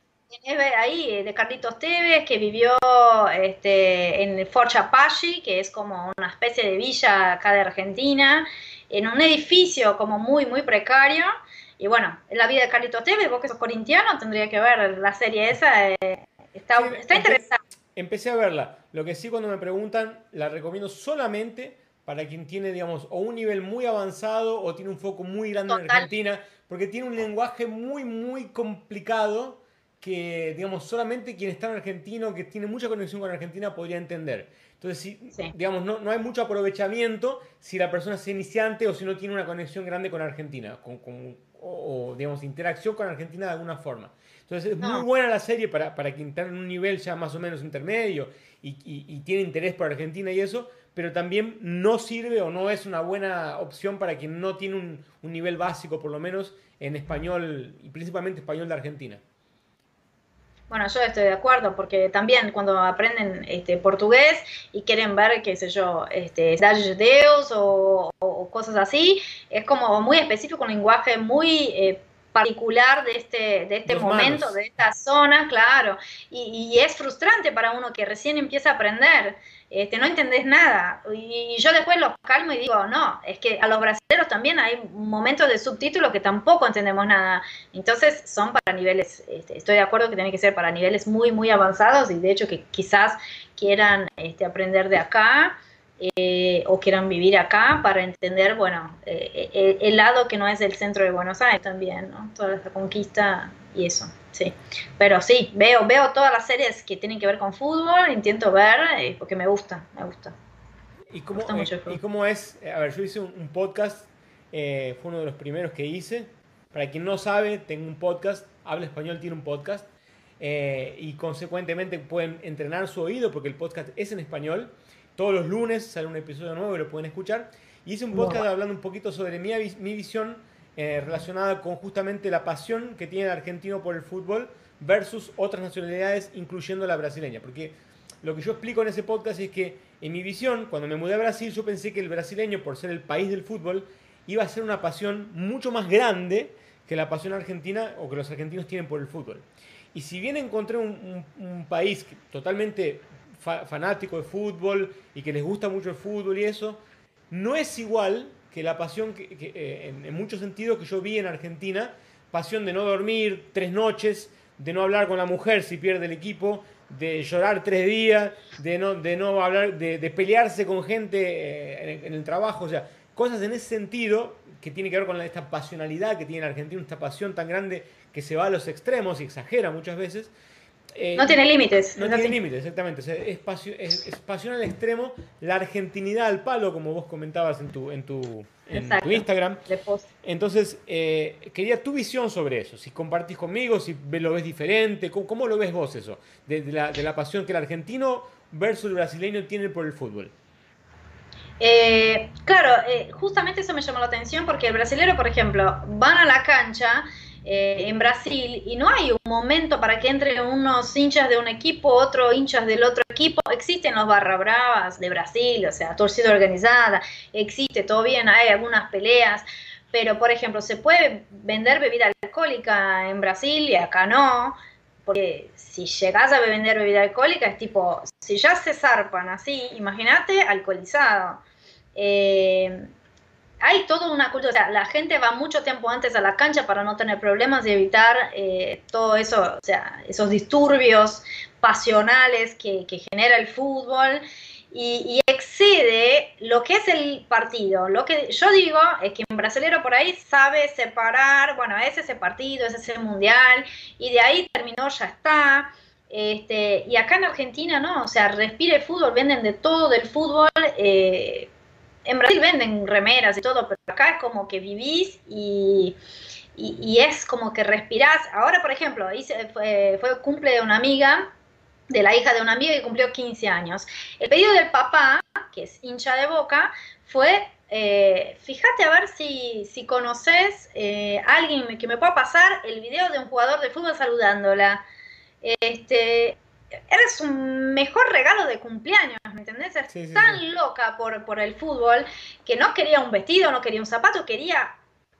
ahí eh, de Carlitos Tevez, que vivió este, en Fort Chapachi, que es como una especie de villa acá de Argentina, en un edificio como muy, muy precario. Y bueno, la vida de Carlitos Tevez, vos que sos corintiano, tendría que ver la serie esa. Eh, está, está interesante. Empecé a verla. Lo que sí cuando me preguntan, la recomiendo solamente para quien tiene, digamos, o un nivel muy avanzado o tiene un foco muy grande en Argentina, porque tiene un lenguaje muy, muy complicado que, digamos, solamente quien está en Argentina que tiene mucha conexión con Argentina podría entender. Entonces, si, digamos, no, no, hay mucho aprovechamiento si la persona es iniciante o si no tiene una conexión grande con Argentina, con, o, digamos, interacción con Argentina de alguna forma. Entonces, es muy buena la serie para, para quien está en un nivel ya más o menos intermedio y, y, tiene interés por Argentina y eso, pero también no sirve o no es una buena opción para quien no tiene un, un nivel básico, por lo menos, en español y principalmente español de Argentina. Bueno, yo estoy de acuerdo, porque también cuando aprenden este, portugués y quieren ver, qué sé yo, este, de Deus o, o, cosas así, es como muy específico, un lenguaje muy eh, particular de este, de este momento, de esta zona, claro. Y, y, es frustrante para uno que recién empieza a aprender este, no entendés nada. Y, yo después los calmo y digo, no, es que a los brasileños también hay momentos de subtítulos que tampoco entendemos nada. Entonces son para niveles, este, estoy de acuerdo que tiene que ser para niveles muy, muy avanzados y de hecho que quizás quieran este, aprender de acá. Eh, o quieran vivir acá para entender, bueno, eh, eh, el lado que no es el centro de Buenos Aires también, ¿no? Toda esa conquista y eso, sí. Pero sí, veo, veo todas las series que tienen que ver con fútbol, intento ver porque me gusta, me gusta. ¿Y cómo, eh, ¿Y cómo es? A ver, yo hice un, podcast, fue uno de los primeros que hice. Para quien no sabe, tengo un podcast, Habla Español tiene un podcast. y consecuentemente pueden entrenar su oído porque el podcast es en español. Todos los lunes sale un episodio nuevo y lo pueden escuchar. Y hice un podcast hablando un poquito sobre mi, mi visión eh, relacionada con justamente la pasión que tiene el argentino por el fútbol versus otras nacionalidades, incluyendo la brasileña. Porque lo que yo explico en ese podcast es que, en mi visión, cuando me mudé a Brasil, yo pensé que el brasileño, por ser el país del fútbol, iba a ser una pasión mucho más grande que la pasión argentina o que los argentinos tienen por el fútbol. Y si bien encontré un, país totalmente fanático de fútbol y que les gusta mucho el fútbol y eso, no es igual que la pasión que, eh, en, muchos sentidos que yo vi en Argentina, pasión de no dormir tres noches, de no hablar con la mujer si pierde el equipo, de llorar tres días, de no, de no hablar, de, pelearse con gente eh, en, el trabajo, o sea, cosas en ese sentido que tiene que ver con esta pasionalidad que tiene Argentina, esta pasión tan grande que se va a los extremos y exagera muchas veces, eh, no tiene límites. No tiene límites, exactamente. es, pasión, al extremo, la argentinidad al palo, como vos comentabas en tu, en tu, en tu Instagram. Entonces, eh, quería tu visión sobre eso. Si compartís conmigo, si lo ves diferente, ¿cómo, lo ves vos eso? De, la, de, la, pasión que el argentino versus el brasileño tiene por el fútbol. Eh, claro, justamente eso me llamó la atención porque el brasileño, por ejemplo, van a la cancha eh, en Brasil y no hay un momento para que entre unos hinchas de un equipo, otros hinchas del otro equipo. Existen los barra bravas de Brasil, o sea, torcida organizada, existe, todo bien, hay algunas peleas, pero por ejemplo, se puede vender bebida alcohólica en Brasil y acá no. Porque si llegas a vender bebida alcohólica es tipo, si ya se zarpan así, imagínate alcoholizado. Eh, hay toda una cultura, o sea, la gente va mucho tiempo antes a la cancha para no tener problemas y evitar eh, todo eso, o sea, esos disturbios pasionales que, genera el fútbol y, excede lo que es el partido. Lo que yo digo es que un brasilero por ahí sabe separar, bueno, es ese partido, es ese mundial y de ahí terminó, ya está. Este, y acá en Argentina, ¿no? O sea, respire fútbol, venden de todo del fútbol. Eh, en Brasil venden remeras y todo, pero acá es como que vivís y, y, es como que respirás. Ahora, por ejemplo, hice, fue, fue cumple de una amiga, de la hija de una amiga que cumplió 15 años. El pedido del papá, que es hincha de boca, fue eh, fíjate a ver si, si conoces eh, alguien que me pueda pasar el video de un jugador de fútbol saludándola. Este, eres un mejor regalo de cumpleaños, ¿me entendés? Es tan loca por, por el fútbol que no quería un vestido, no quería un zapato, quería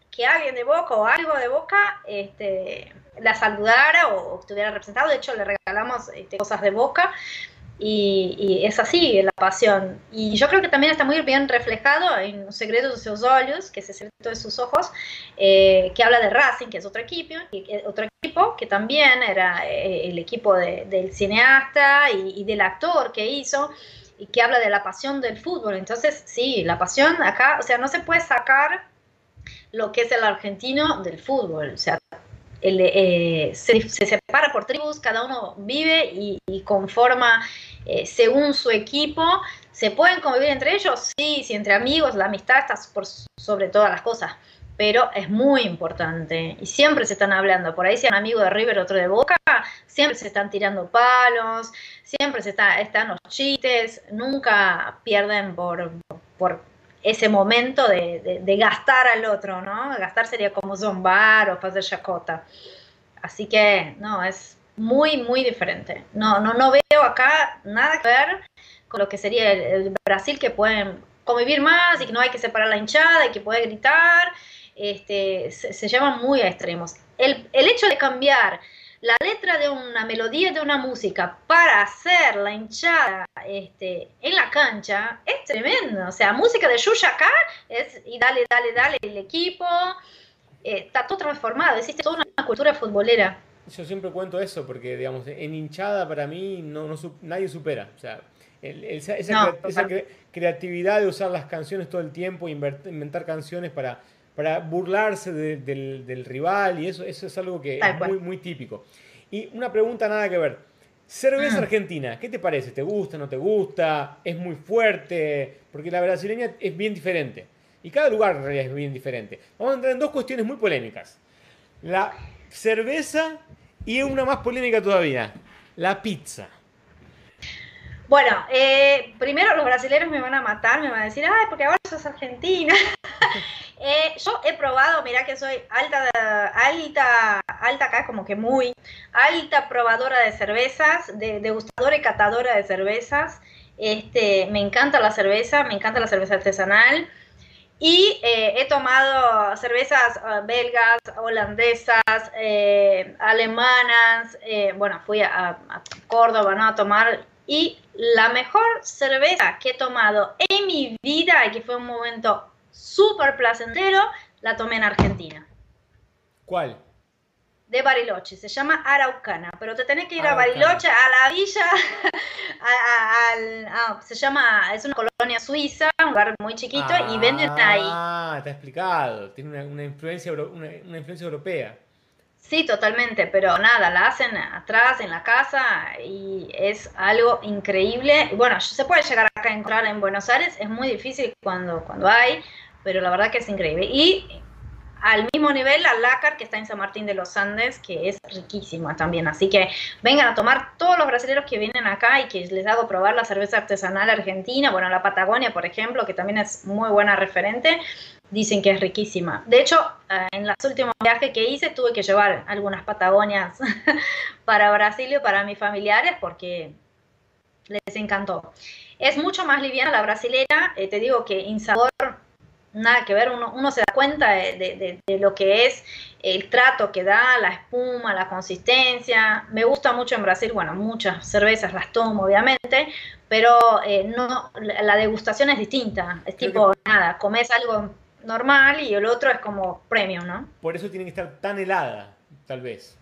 que alguien de Boca o algo de Boca este, la saludara o estuviera representado. De hecho, le regalamos este, cosas de Boca y, es así la pasión. Y yo creo que también está muy bien reflejado en Los secretos de sus ojos, que es el secreto de sus ojos, eh, que habla de Racing, que es otro equipo, otro equipo que también era eh, el equipo del cineasta y, del actor que hizo y que habla de la pasión del fútbol. Entonces, sí, la pasión acá, o sea, no se puede sacar lo que es el argentino del fútbol. O sea, eh, se, separa por tribus, cada uno vive y, conforma eh, según su equipo. ¿Se pueden convivir entre ellos? Sí, sí, entre amigos, la amistad está por sobre todas las cosas, pero es muy importante y siempre se están hablando. Por ahí si un amigo de River, otro de Boca, siempre se están tirando palos, siempre se está, están los chistes, nunca pierden por, por ese momento de, de, gastar al otro, ¿no? Gastar sería como zombar o hacer chacota. Así que, no, es muy, muy diferente. No, no, no veo acá nada que ver con lo que sería el, Brasil, que pueden convivir más y que no hay que separar la hinchada y que puede gritar. Este, se, se llaman muy a extremos. El, el hecho de cambiar la letra de una melodía de una música para hacer la hinchada este, en la cancha es tremendo. O sea, música de Yuya acá es y dale, dale, dale el equipo. Eh, está todo transformado, existe toda una cultura futbolera. Yo siempre cuento eso porque, digamos, en hinchada para mí no, nadie supera. O sea, esa, creatividad de usar las canciones todo el tiempo, inventar canciones para para burlarse del, rival y eso, eso es algo que es muy, muy típico. Y una pregunta nada que ver. Cerveza mm. argentina, ¿qué te parece? ¿Te gusta, no te gusta? ¿Es muy fuerte? Porque la brasileña es bien diferente. Y cada lugar en realidad es bien diferente. Vamos a entrar en dos cuestiones muy polémicas. La cerveza y una más polémica todavía, la pizza. Bueno, eh, primero los brasileños me van a matar, me van a decir, ay, porque ahora sos argentina. Eh, yo he probado, mira que soy alta, alta, alta acá, como que muy alta probadora de cervezas, de, degustadora y catadora de cervezas. Este, me encanta la cerveza, me encanta la cerveza artesanal. Y eh, he tomado cervezas belgas, holandesas, alemanas. bueno, fui a, a, Córdoba ¿no? a tomar y la mejor cerveza que he tomado en mi vida y que fue un momento súper placentero, la tomé en Argentina. ¿Cuál? De Bariloche, se llama Araucana, pero te tenés que ir a Bariloche, a la villa, a, se llama, es una colonia suiza, un lugar muy chiquito y venden ahí. Ah, te ha explicado, tiene una, influencia, una influencia europea. Sí, totalmente, pero nada, la hacen atrás en la casa y es algo increíble. Bueno, se puede llegar acá a encontrar en Buenos Aires, es muy difícil cuando, cuando hay, pero la verdad que es increíble. Y al mismo nivel la Lácar que está en San Martín de los Andes, que es riquísima también. Así que vengan a tomar todos los brasileños que vienen acá y que les hago probar la cerveza artesanal argentina, bueno, la Patagonia, por ejemplo, que también es muy buena referente dicen que es riquísima. De hecho, eh, en los últimos viajes que hice tuve que llevar algunas Patagonias para Brasil y para mis familiares porque les encantó. Es mucho más liviana la brasilera, eh, te digo que en sabor nada que ver, uno, se da cuenta de, lo que es el trato que da, la espuma, la consistencia. Me gusta mucho en Brasil, bueno, muchas cervezas las tomo obviamente, pero eh, no, la degustación es distinta. Es tipo, nada, comes algo normal y el otro es como premium, ¿no? Por eso tiene que estar tan helada, tal vez.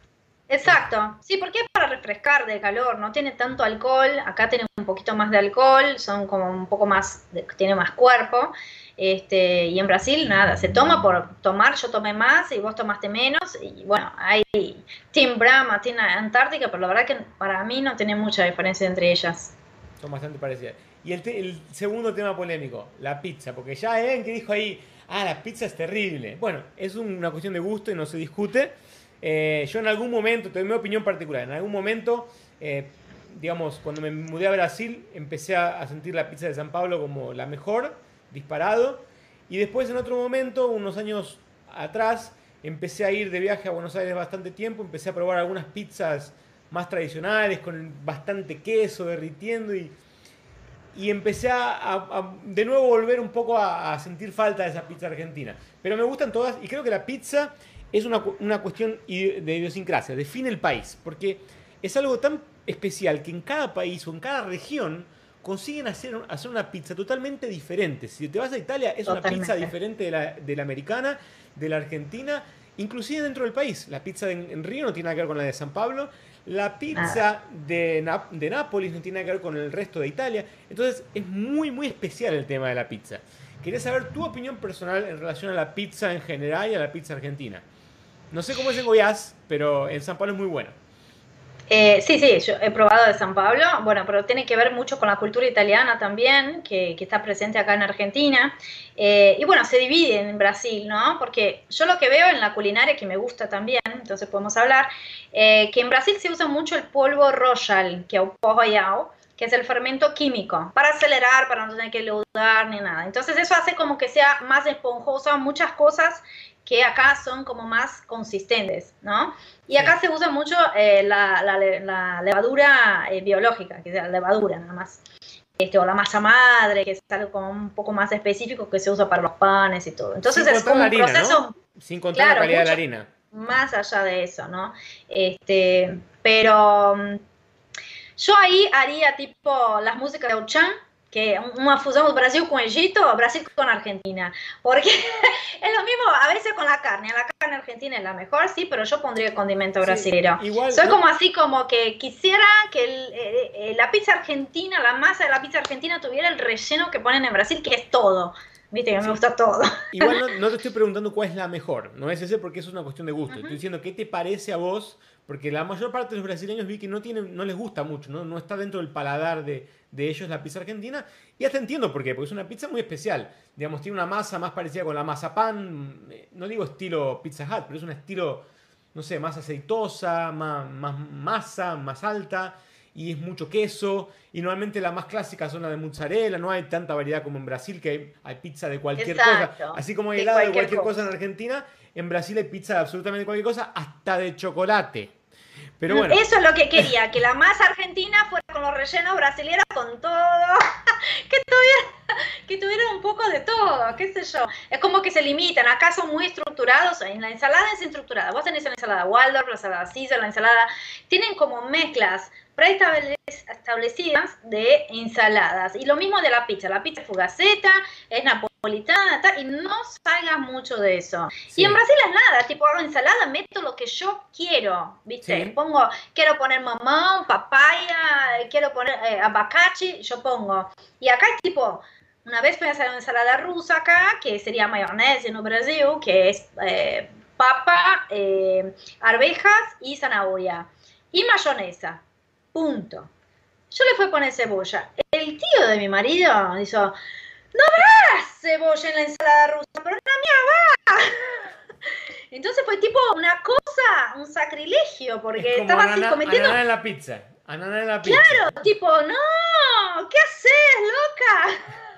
Exacto, sí, porque es para refrescar de calor, no tiene tanto alcohol, acá tiene un poquito más de alcohol, son como un poco más, tiene más cuerpo, este, y en Brasil nada, se toma por tomar, yo tomé más y vos tomaste menos, y bueno, hay Team Brahma, Team Antártica, pero la verdad que para mí no tiene mucha diferencia entre ellas. Son bastante parecidas. Y el, el segundo tema polémico, la pizza, porque ya Eden que dijo ahí, ah, la pizza es terrible. Bueno, es una cuestión de gusto y no se discute. Eh, yo en algún momento, tengo mi opinión particular, en algún momento, eh, digamos, cuando me mudé a Brasil, empecé a, sentir la pizza de San Pablo como la mejor, disparado. Y después en otro momento, unos años atrás, empecé a ir de viaje a Buenos Aires bastante tiempo, empecé a probar algunas pizzas más tradicionales, con bastante queso derritiendo y y empecé a, de nuevo volver un poco a, sentir falta de esa pizza argentina. Pero me gustan todas y creo que la pizza es una, una cuestión de idiosincrasia, define el país, porque es algo tan especial que en cada país o en cada región consiguen hacer, hacer una pizza totalmente diferente. Si te vas a Italia es una pizza diferente de la, de la americana, de la argentina, inclusive dentro del país. La pizza en Río no tiene nada que ver con la de San Pablo la pizza de, de Nápoles no tiene nada que ver con el resto de Italia. Entonces es muy, muy especial el tema de la pizza. Quería saber tu opinión personal en relación a la pizza en general y a la pizza argentina. No sé cómo es en Goiás, pero en San Pablo es muy buena. Eh, sí, sí, yo he probado de San Pablo, bueno, pero tiene que ver mucho con la cultura italiana también, que, está presente acá en Argentina. Eh, y bueno, se divide en Brasil, ¿no? Porque yo lo que veo en la culinaria, que me gusta también, entonces podemos hablar, eh, que en Brasil se usa mucho el polvo royal, que es que es el fermento químico, para acelerar, para no tener que leudar ni nada. Entonces eso hace como que sea más esponjosa muchas cosas que acá son como más consistentes, ¿no? Y acá se usa mucho eh, la, la, levadura eh, biológica, que es la levadura nada más. Este, o la masa madre, que es algo como un poco más específico que se usa para los panes y todo. Entonces es como un proceso... Sin contar la calidad de la harina. Más allá de eso, ¿no? Este, pero mm, yo ahí haría tipo las músicas de Auchan, que una fusión Brasil con Egipto, Brasil con Argentina, porque es lo mismo a veces con la carne, la carne argentina es la mejor, sí, pero yo pondría el condimento brasileño. Soy como así como que quisiera que eh, eh, la pizza argentina, la masa de la pizza argentina tuviera el relleno que ponen en Brasil, que es todo. Viste que me gusta todo. Igual no, te estoy preguntando cuál es la mejor, no es ese porque eso es una cuestión de gusto. Estoy diciendo qué te parece a vos, porque la mayor parte de los brasileños vi que no tienen, no les gusta mucho, no, no está dentro del paladar de, de ellos la pizza argentina. Y hasta entiendo por qué, porque es una pizza muy especial. Digamos, tiene una masa más parecida con la masa pan, eh, no digo estilo Pizza Hut, pero es un estilo, no sé, más aceitosa, más, más masa, más alta y es mucho queso. Y normalmente la más clásica son la de mozzarella, no hay tanta variedad como en Brasil, que hay, pizza de cualquier cosa. Así como hay helado de cualquier, cosa. en Argentina, en Brasil hay pizza de absolutamente cualquier cosa, hasta de chocolate. Pero bueno. Eso es lo que quería, que la masa argentina fuera con los rellenos brasileños, con todo, que tuviera, que tuviera un poco de todo, qué sé yo. Es como que se limitan, acá son muy estructurados, en la ensalada es estructurada, vos tenés la ensalada Waldorf, la ensalada Caesar, la ensalada, tienen como mezclas preestablecidas de ensaladas. Y lo mismo de la pizza. La pizza es fugaceta, es napolitana, y no salgas mucho de eso. Y en Brasil es nada, tipo hago ensalada, meto lo que yo quiero, ¿viste? Pongo, quiero poner mamón, papaya, quiero poner eh, yo pongo. Y acá es tipo, una vez voy a hacer una ensalada rusa acá, que sería mayonesa en Brasil, que es eh, papa, eh, arvejas y zanahoria. Y mayonesa. Punto. Yo le fui a poner cebolla. El tío de mi marido dijo, no habrá cebolla en la ensalada rusa, pero la mía va. Entonces fue tipo una cosa, un sacrilegio, porque estaba así cometiendo... Ananá en la pizza. Ananá en la pizza. Claro, tipo, no, ¿qué haces, loca?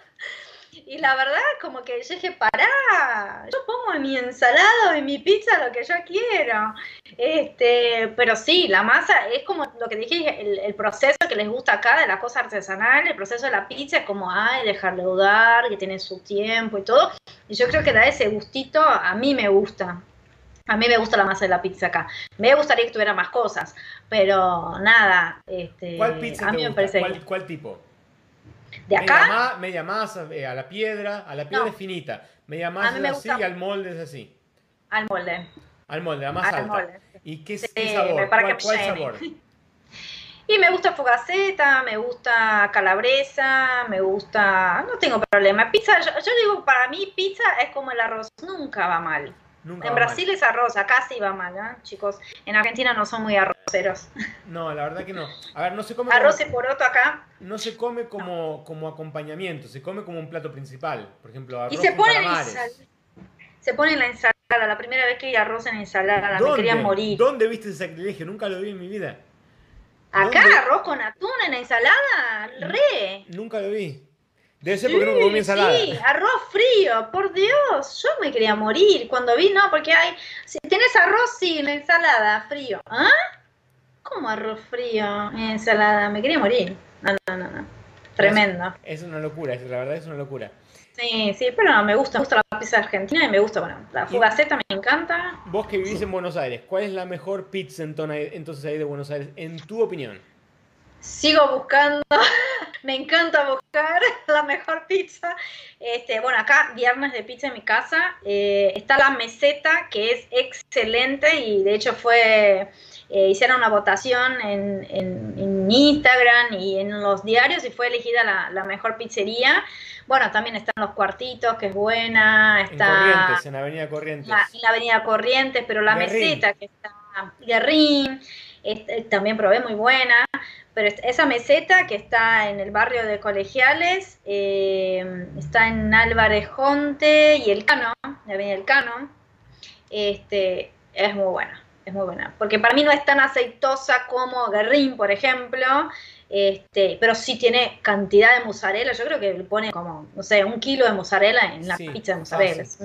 Y la verdad, como que yo dije, pará, yo pongo en mi ensalado, en mi pizza lo que yo quiero. Este, pero sí, la masa es como lo que dije, el, proceso que les gusta acá de la cosa artesanal, el proceso de la pizza es como, ay, dejarle dudar, que tiene su tiempo y todo. Y yo creo que da ese gustito, a mí me gusta. A mí me gusta la masa de la pizza acá. Me gustaría que tuviera más cosas, pero nada. Este, ¿Cuál pizza a mí me parece ¿Cuál tipo? De acá. Media, masa, eh, a la piedra, a la piedra finita. Media masa es así y al molde es así. Al molde. Al molde, la más alta. ¿Y qué, sabor? ¿Cuál, sabor? Y me gusta fogaceta, me gusta calabresa, me gusta... No tengo problema. Pizza, yo, digo, para mí pizza es como el arroz, nunca va mal. En Brasil es arroz, acá sí va mal, ¿eh? chicos. En Argentina no son muy arroceros. No, la verdad que no. A ver, no se come. Arroz y poroto acá. No se come como, como acompañamiento, se come como un plato principal. Por ejemplo, arroz y se pone Se pone en la ensalada. La primera vez que vi arroz en ensalada, me quería morir. ¿Dónde viste ese sacrilegio? Nunca lo vi en mi vida. ¿Acá arroz con atún en ensalada? Re. Nunca lo vi. Debe ser porque no comí ensalada. Sí, arroz frío, por Dios, yo me quería morir cuando vi, no, porque hay, si tienes arroz, sí, en ensalada, frío. ¿Ah? ¿Cómo arroz frío en ensalada? Me quería morir. No, no, no, no. Tremendo. Es, una locura, la verdad es una locura. Sí, sí, pero me gusta, me gusta la pizza argentina y me gusta, bueno, la fugaceta me encanta. Vos que vivís en Buenos Aires, ¿cuál es la mejor pizza entonces ahí de Buenos Aires, en tu opinión? sigo buscando, me encanta buscar la mejor pizza. Este, bueno, acá viernes de pizza en mi casa eh, está la meseta que es excelente y de hecho fue, eh, hicieron una votación en, en, Instagram y en los diarios y fue elegida la, mejor pizzería. Bueno, también están los cuartitos, que es buena. Está en Corrientes, en Avenida Corrientes. La, la Avenida Corrientes, pero la meseta que está Guerrín, también probé muy buena. Pero esa meseta que está en el barrio de Colegiales, eh, está en Álvarez Jonte y El Cano, la avenida El Cano, este, es muy buena, es muy buena. Porque para mí no es tan aceitosa como Guerrín, por ejemplo, este, pero sí tiene cantidad de mozzarella. Yo creo que le pone como, no sé, un kilo de mozzarella en la pizza de mozzarella. Es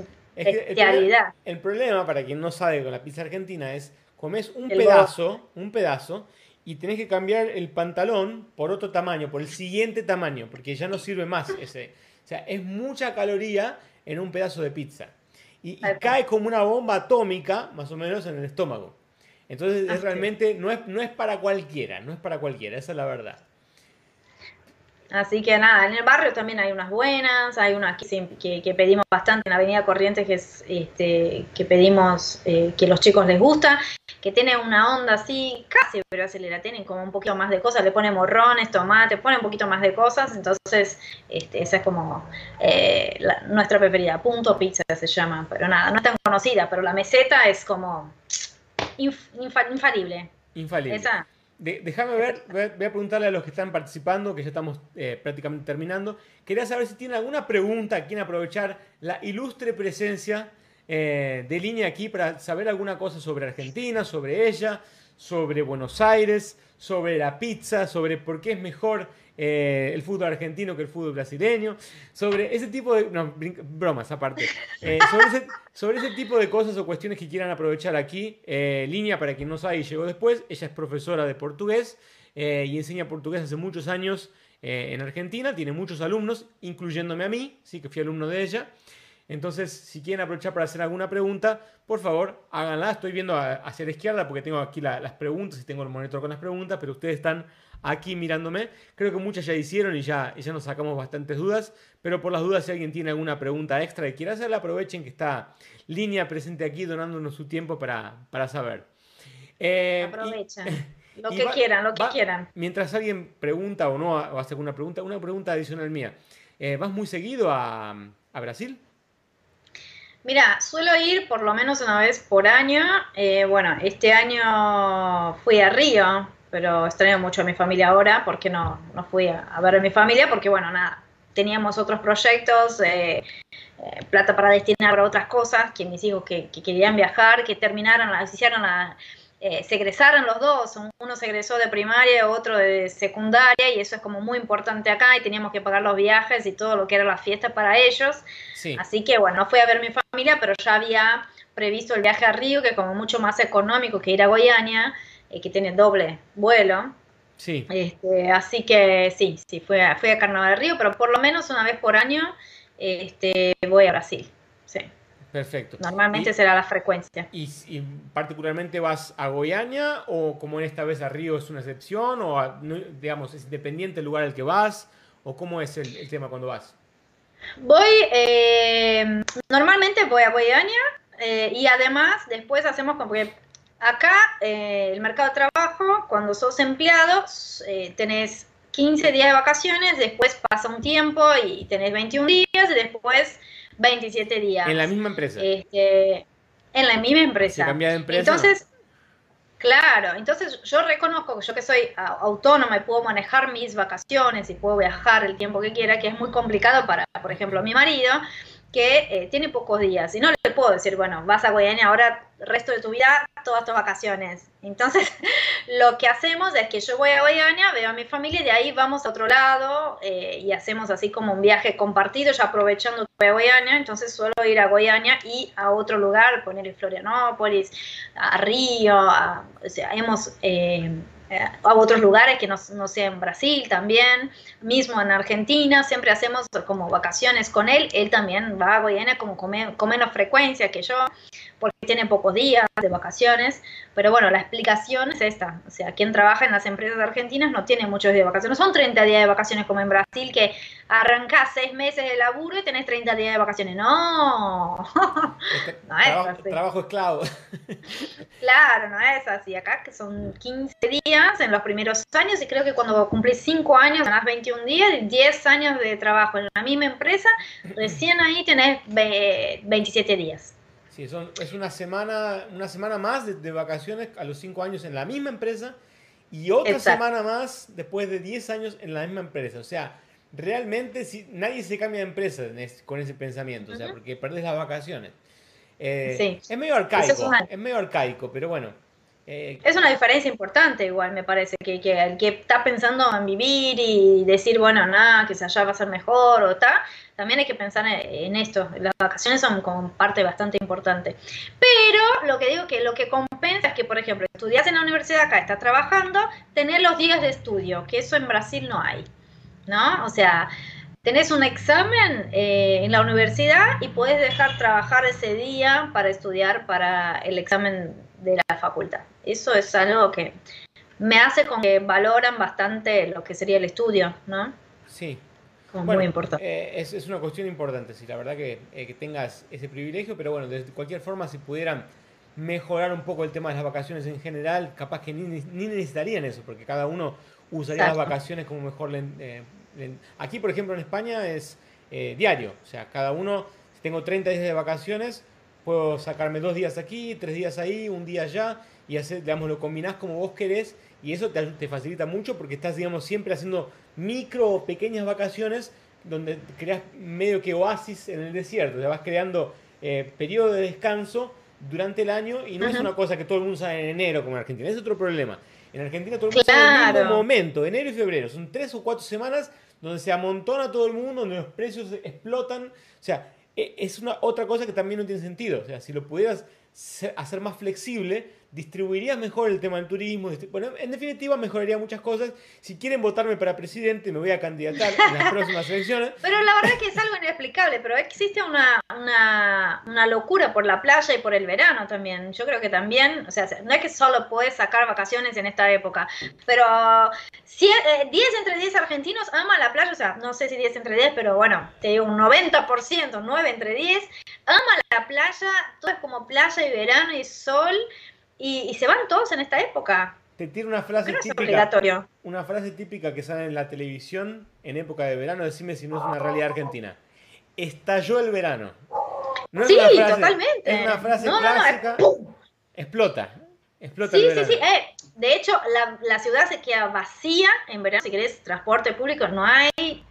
el, problema, para quien no sabe con la pizza argentina, es comes un pedazo, un pedazo, y tenés que cambiar el pantalón por otro tamaño, por el siguiente tamaño, porque ya no sirve más ese. O sea, es mucha caloría en un pedazo de pizza. Y, cae como una bomba atómica, más o menos, en el estómago. Entonces, es realmente, no es, no es para cualquiera, no es para cualquiera, esa es la verdad. Así que nada, en el barrio también hay unas buenas, hay unas que, que, pedimos bastante en Avenida Corrientes, que es este, que pedimos eh, que los chicos les gusta, que tiene una onda así, casi pero acelera, tienen como un poquito más de cosas, le ponen morrones, tomate, pone un poquito más de cosas, entonces este, esa es como eh, nuestra preferida, punto pizza se llama, pero nada, no es tan conocida, pero la meseta es como infalible. Infalible. Esa, déjame ver, voy a preguntarle a los que están participando, que ya estamos eh, prácticamente terminando. Quería saber si tienen alguna pregunta, quieren aprovechar la ilustre presencia eh, de línea aquí para saber alguna cosa sobre Argentina, sobre ella, sobre Buenos Aires, sobre la pizza, sobre por qué es mejor eh, el fútbol argentino que el fútbol brasileño, sobre ese tipo de... No, bromas aparte. Eh, sobre, ese, tipo de cosas o cuestiones que quieran aprovechar aquí. Eh, Línea, para quien no sabe y llegó después, ella es profesora de portugués y enseña portugués hace muchos años en Argentina, tiene muchos alumnos, incluyéndome a mí, sí que fui alumno de ella. Entonces, si quieren aprovechar para hacer alguna pregunta, por favor, háganla. Estoy viendo hacia la izquierda porque tengo aquí las preguntas y tengo el monitor con las preguntas, pero ustedes están aquí mirándome. Creo que muchas ya hicieron y ya, ya nos sacamos bastantes dudas, pero por las dudas, si alguien tiene alguna pregunta extra y quiere hacerla, aprovechen que está línea presente aquí donándonos su tiempo para, saber. Eh, Aprovechen. lo que quieran, lo que quieran. Mientras alguien pregunta o no o hace alguna pregunta, una pregunta adicional mía. Eh, ¿Vas muy seguido a, Brasil? Mira, suelo ir por lo menos una vez por año. Eh, bueno, este año fui a Río pero extraño mucho a mi familia ahora porque no, no fui a, ver a mi familia porque, bueno, nada, teníamos otros proyectos, eh, eh, plata para destinar para otras cosas, que mis hijos que, querían viajar, que terminaran, las hicieron a, eh, se egresaron los dos, uno se egresó de primaria, otro de secundaria, y eso es como muy importante acá, y teníamos que pagar los viajes y todo lo que era la fiesta para ellos. Así que bueno, no fui a ver mi familia, pero ya había previsto el viaje a Río, que como mucho más económico que ir a Goiânia, eh, que tiene doble vuelo. Sí. Este, así que sí, sí, fui a, fui a Carnaval de Río, pero por lo menos una vez por año este, voy a Brasil. Perfecto. Normalmente será la frecuencia. Y, particularmente vas a Goiânia o como en esta vez a Río es una excepción o digamos es independiente el lugar al que vas o cómo es el, tema cuando vas? Voy, eh, normalmente voy a Goiânia eh, y además después hacemos como que Acá, eh, el mercado de trabajo, cuando sos empleado, tenés 15 días de vacaciones, después pasa un tiempo y tenés 21 días y después 27 días. ¿En la misma empresa? Este, en la misma empresa. ¿Se cambia de empresa? Entonces, claro, entonces yo reconozco que yo que soy autónoma y puedo manejar mis vacaciones y puedo viajar el tiempo que quiera, que es muy complicado para, por ejemplo, mi marido, que eh, tiene pocos días. Y no le puedo decir, bueno, vas a Goiânia ahora, resto de tu vida, todas tus vacaciones. Entonces, lo que hacemos es que yo voy a Goiânia, veo a mi familia y de ahí vamos a otro lado eh, y hacemos así como un viaje compartido, ya aprovechando que voy a Goiânia. Entonces, suelo ir a Goiânia y a otro lugar, poner en Florianópolis, a Río, o sea, hemos... Eh, eh, a otros lugares que no, sea en Brasil también, mismo en Argentina, siempre hacemos como vacaciones con él, él también va a Goiânia como con, menos frecuencia que yo, porque tiene pocos días de vacaciones, pero bueno, la explicación es esta, o sea, quien trabaja en las empresas argentinas no tiene muchos días de vacaciones, son 30 días de vacaciones como en Brasil, que arrancás seis meses de laburo y tenés 30 días de vacaciones, no, no es trabajo, así. Trabajo esclavo. claro, no es así, acá que son 15 días en los primeros años y creo que cuando cumplís 5 años ganás 21 días, 10 años de trabajo en la misma empresa, recién ahí tenés 27 días. Sí, es una semana, una semana más de, vacaciones a los 5 años en la misma empresa y otra semana más después de 10 años en la misma empresa. O sea, realmente si, nadie se cambia de empresa con ese pensamiento, o sea, porque perdés las vacaciones. Eh, es medio arcaico, es medio arcaico, pero bueno. Eh, es una diferencia importante igual, me parece, que, el que está pensando en vivir y decir, bueno, nada, que allá va a ser mejor o tal, también hay que pensar en, esto. Las vacaciones son como parte bastante importante. Pero lo que digo que lo que compensa es que, por ejemplo, estudias en la universidad acá, estás trabajando, tener los días de estudio, que eso en Brasil no hay, ¿no? O sea, tenés un examen eh, en la universidad y puedes dejar trabajar ese día para estudiar para el examen de la facultad. Eso es algo que me hace con que valoran bastante lo que sería el estudio, ¿no? Sí. muy importante. Eh, es, una cuestión importante, sí, la verdad que, eh, que tengas ese privilegio, pero bueno, de cualquier forma, si pudieran mejorar un poco el tema de las vacaciones en general, capaz que ni, ni necesitarían eso, porque cada uno usaría las vacaciones como mejor le, eh, Aquí, por ejemplo, en España es diario, o sea, cada uno, si tengo 30 días de vacaciones, puedo sacarme dos días aquí, tres días ahí, un día allá, y hacer, digamos, lo combinás como vos querés, y eso te, te facilita mucho porque estás, digamos, siempre haciendo micro o pequeñas vacaciones donde creas medio que oasis en el desierto, te vas creando eh, periodo de descanso durante el año y no es una cosa que todo el mundo sabe en enero como en Argentina, es otro problema. En Argentina todo el mundo sabe en el mismo momento, enero y febrero, son tres o cuatro semanas donde se amontona todo el mundo, donde los precios explotan, o sea, es una otra cosa que también no tiene sentido, o sea, si lo pudieras hacer más flexible, distribuiría mejor el tema del turismo. Bueno, en definitiva, mejoraría muchas cosas. Si quieren votarme para presidente, me voy a candidatar en las próximas elecciones. Pero la verdad es que es algo inexplicable, pero existe una, una, una, locura por la playa y por el verano también. Yo creo que también, o sea, no es que solo puedes sacar vacaciones en esta época, pero 10 eh, entre 10 argentinos aman la playa, o sea, no sé si 10 entre 10, pero bueno, te digo un 90%, 9 entre 10, ama la playa, todo es como playa y verano y sol. Y, se van todos en esta época. Te tiro una frase típica. Una frase típica que sale en la televisión en época de verano. Decime si no es una realidad argentina. Estalló el verano. sí, totalmente. Es una frase clásica. explota. Explota sí, sí, sí. Eh, de hecho, la, ciudad se queda vacía en verano. Si querés transporte público, no hay.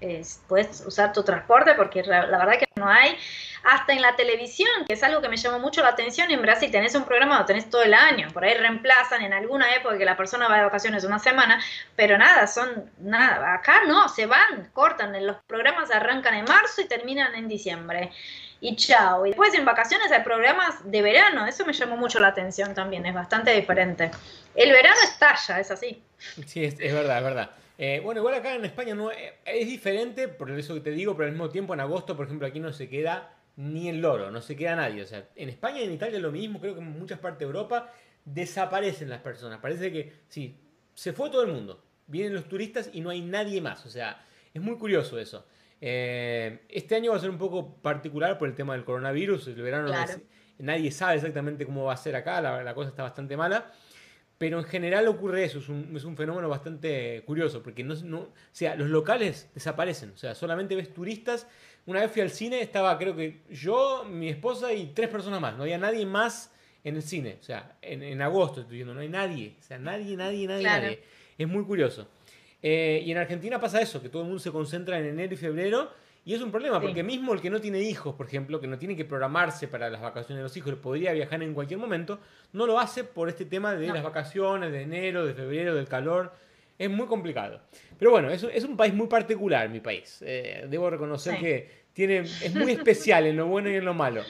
puedes usar tu transporte porque la, verdad que no hay. Hasta en la televisión, que es algo que me llamó mucho la atención. En Brasil tenés un programa, lo tenés todo el año. Por ahí reemplazan en alguna época que la persona va de vacaciones una semana. Pero nada, son nada. Acá no, se van, cortan. Los programas arrancan en marzo y terminan en diciembre y chao. Y después en vacaciones hay programas de verano, eso me llamó mucho la atención también, es bastante diferente. El verano estalla, es así. Sí, es, verdad, es verdad. Eh, bueno, igual acá en España no eh, es diferente, por eso que te digo, pero al mismo tiempo en agosto, por ejemplo, aquí no se queda ni el loro, no se queda nadie. O sea, en España y en Italia lo mismo, creo que en muchas partes de Europa desaparecen las personas. Parece que sí, se fue todo el mundo. Vienen los turistas y no hay nadie más. O sea, es muy curioso eso. Eh, este año va a ser un poco particular por el tema del coronavirus. El verano nadie sabe exactamente cómo va a ser acá, la, cosa está bastante mala. Pero en general ocurre eso, es un, fenómeno bastante curioso, porque no, o sea, los locales desaparecen, o sea, solamente ves turistas. Una vez fui al cine, estaba creo que yo, mi esposa y tres personas más, no había nadie más en el cine, o sea, en, agosto estoy diciendo, no hay nadie, o sea, nadie, nadie, nadie, nadie. Es muy curioso. Eh, y en Argentina pasa eso, que todo el mundo se concentra en enero y febrero. Y es un problema, porque mismo el que no tiene hijos, por ejemplo, que no tiene que programarse para las vacaciones de los hijos, podría viajar en cualquier momento, no lo hace por este tema de las vacaciones, de enero, de febrero, del calor. Es muy complicado. Pero bueno, es, es un país muy particular, mi país. Eh, debo reconocer que tiene, es muy especial en lo bueno y en lo malo.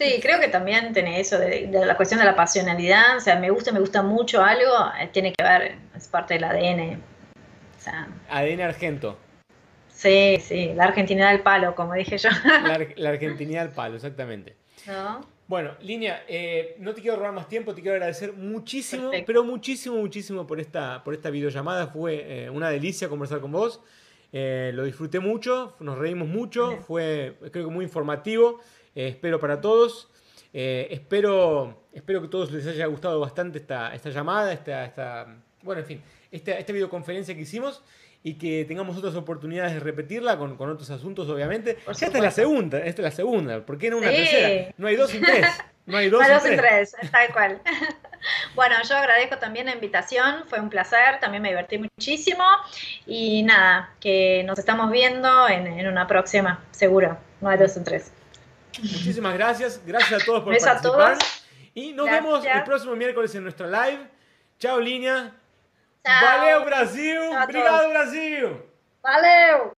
Sí, creo que también tiene eso de, la cuestión de la pasionalidad, o sea, me gusta, me gusta mucho algo, eh, tiene que ver, es parte del ADN. ADN argento. Sí, sí, la argentinidad del palo, como dije yo. La, argentinidad del palo, exactamente. Bueno, Línea, eh, no te quiero robar más tiempo, te quiero agradecer muchísimo, pero muchísimo, muchísimo por esta, por esta videollamada. Fue eh, una delicia conversar con vos. lo disfruté mucho, nos reímos mucho, fue creo que muy informativo. Eh, espero para todos. Eh, espero, espero que a todos les haya gustado bastante esta, esta llamada, esta, esta, bueno, en fin, esta, esta videoconferencia que hicimos y que tengamos otras oportunidades de repetirla con, con otros asuntos, obviamente. esta es la segunda, esta es la segunda. ¿Por qué no una tercera? No hay dos sin tres. No hay dos, sin tres. tal cual. bueno, yo agradezco también la invitación, fue un placer, también me divertí muchísimo y nada, que nos estamos viendo en, en una próxima, seguro. No hay dos sin tres. Muchísimas gracias. Gracias a todos por participar. Y nos vemos el próximo miércoles en nuestra live. Chao, línea. Valeu, Brasil. Obrigado, Brasil. Valeu.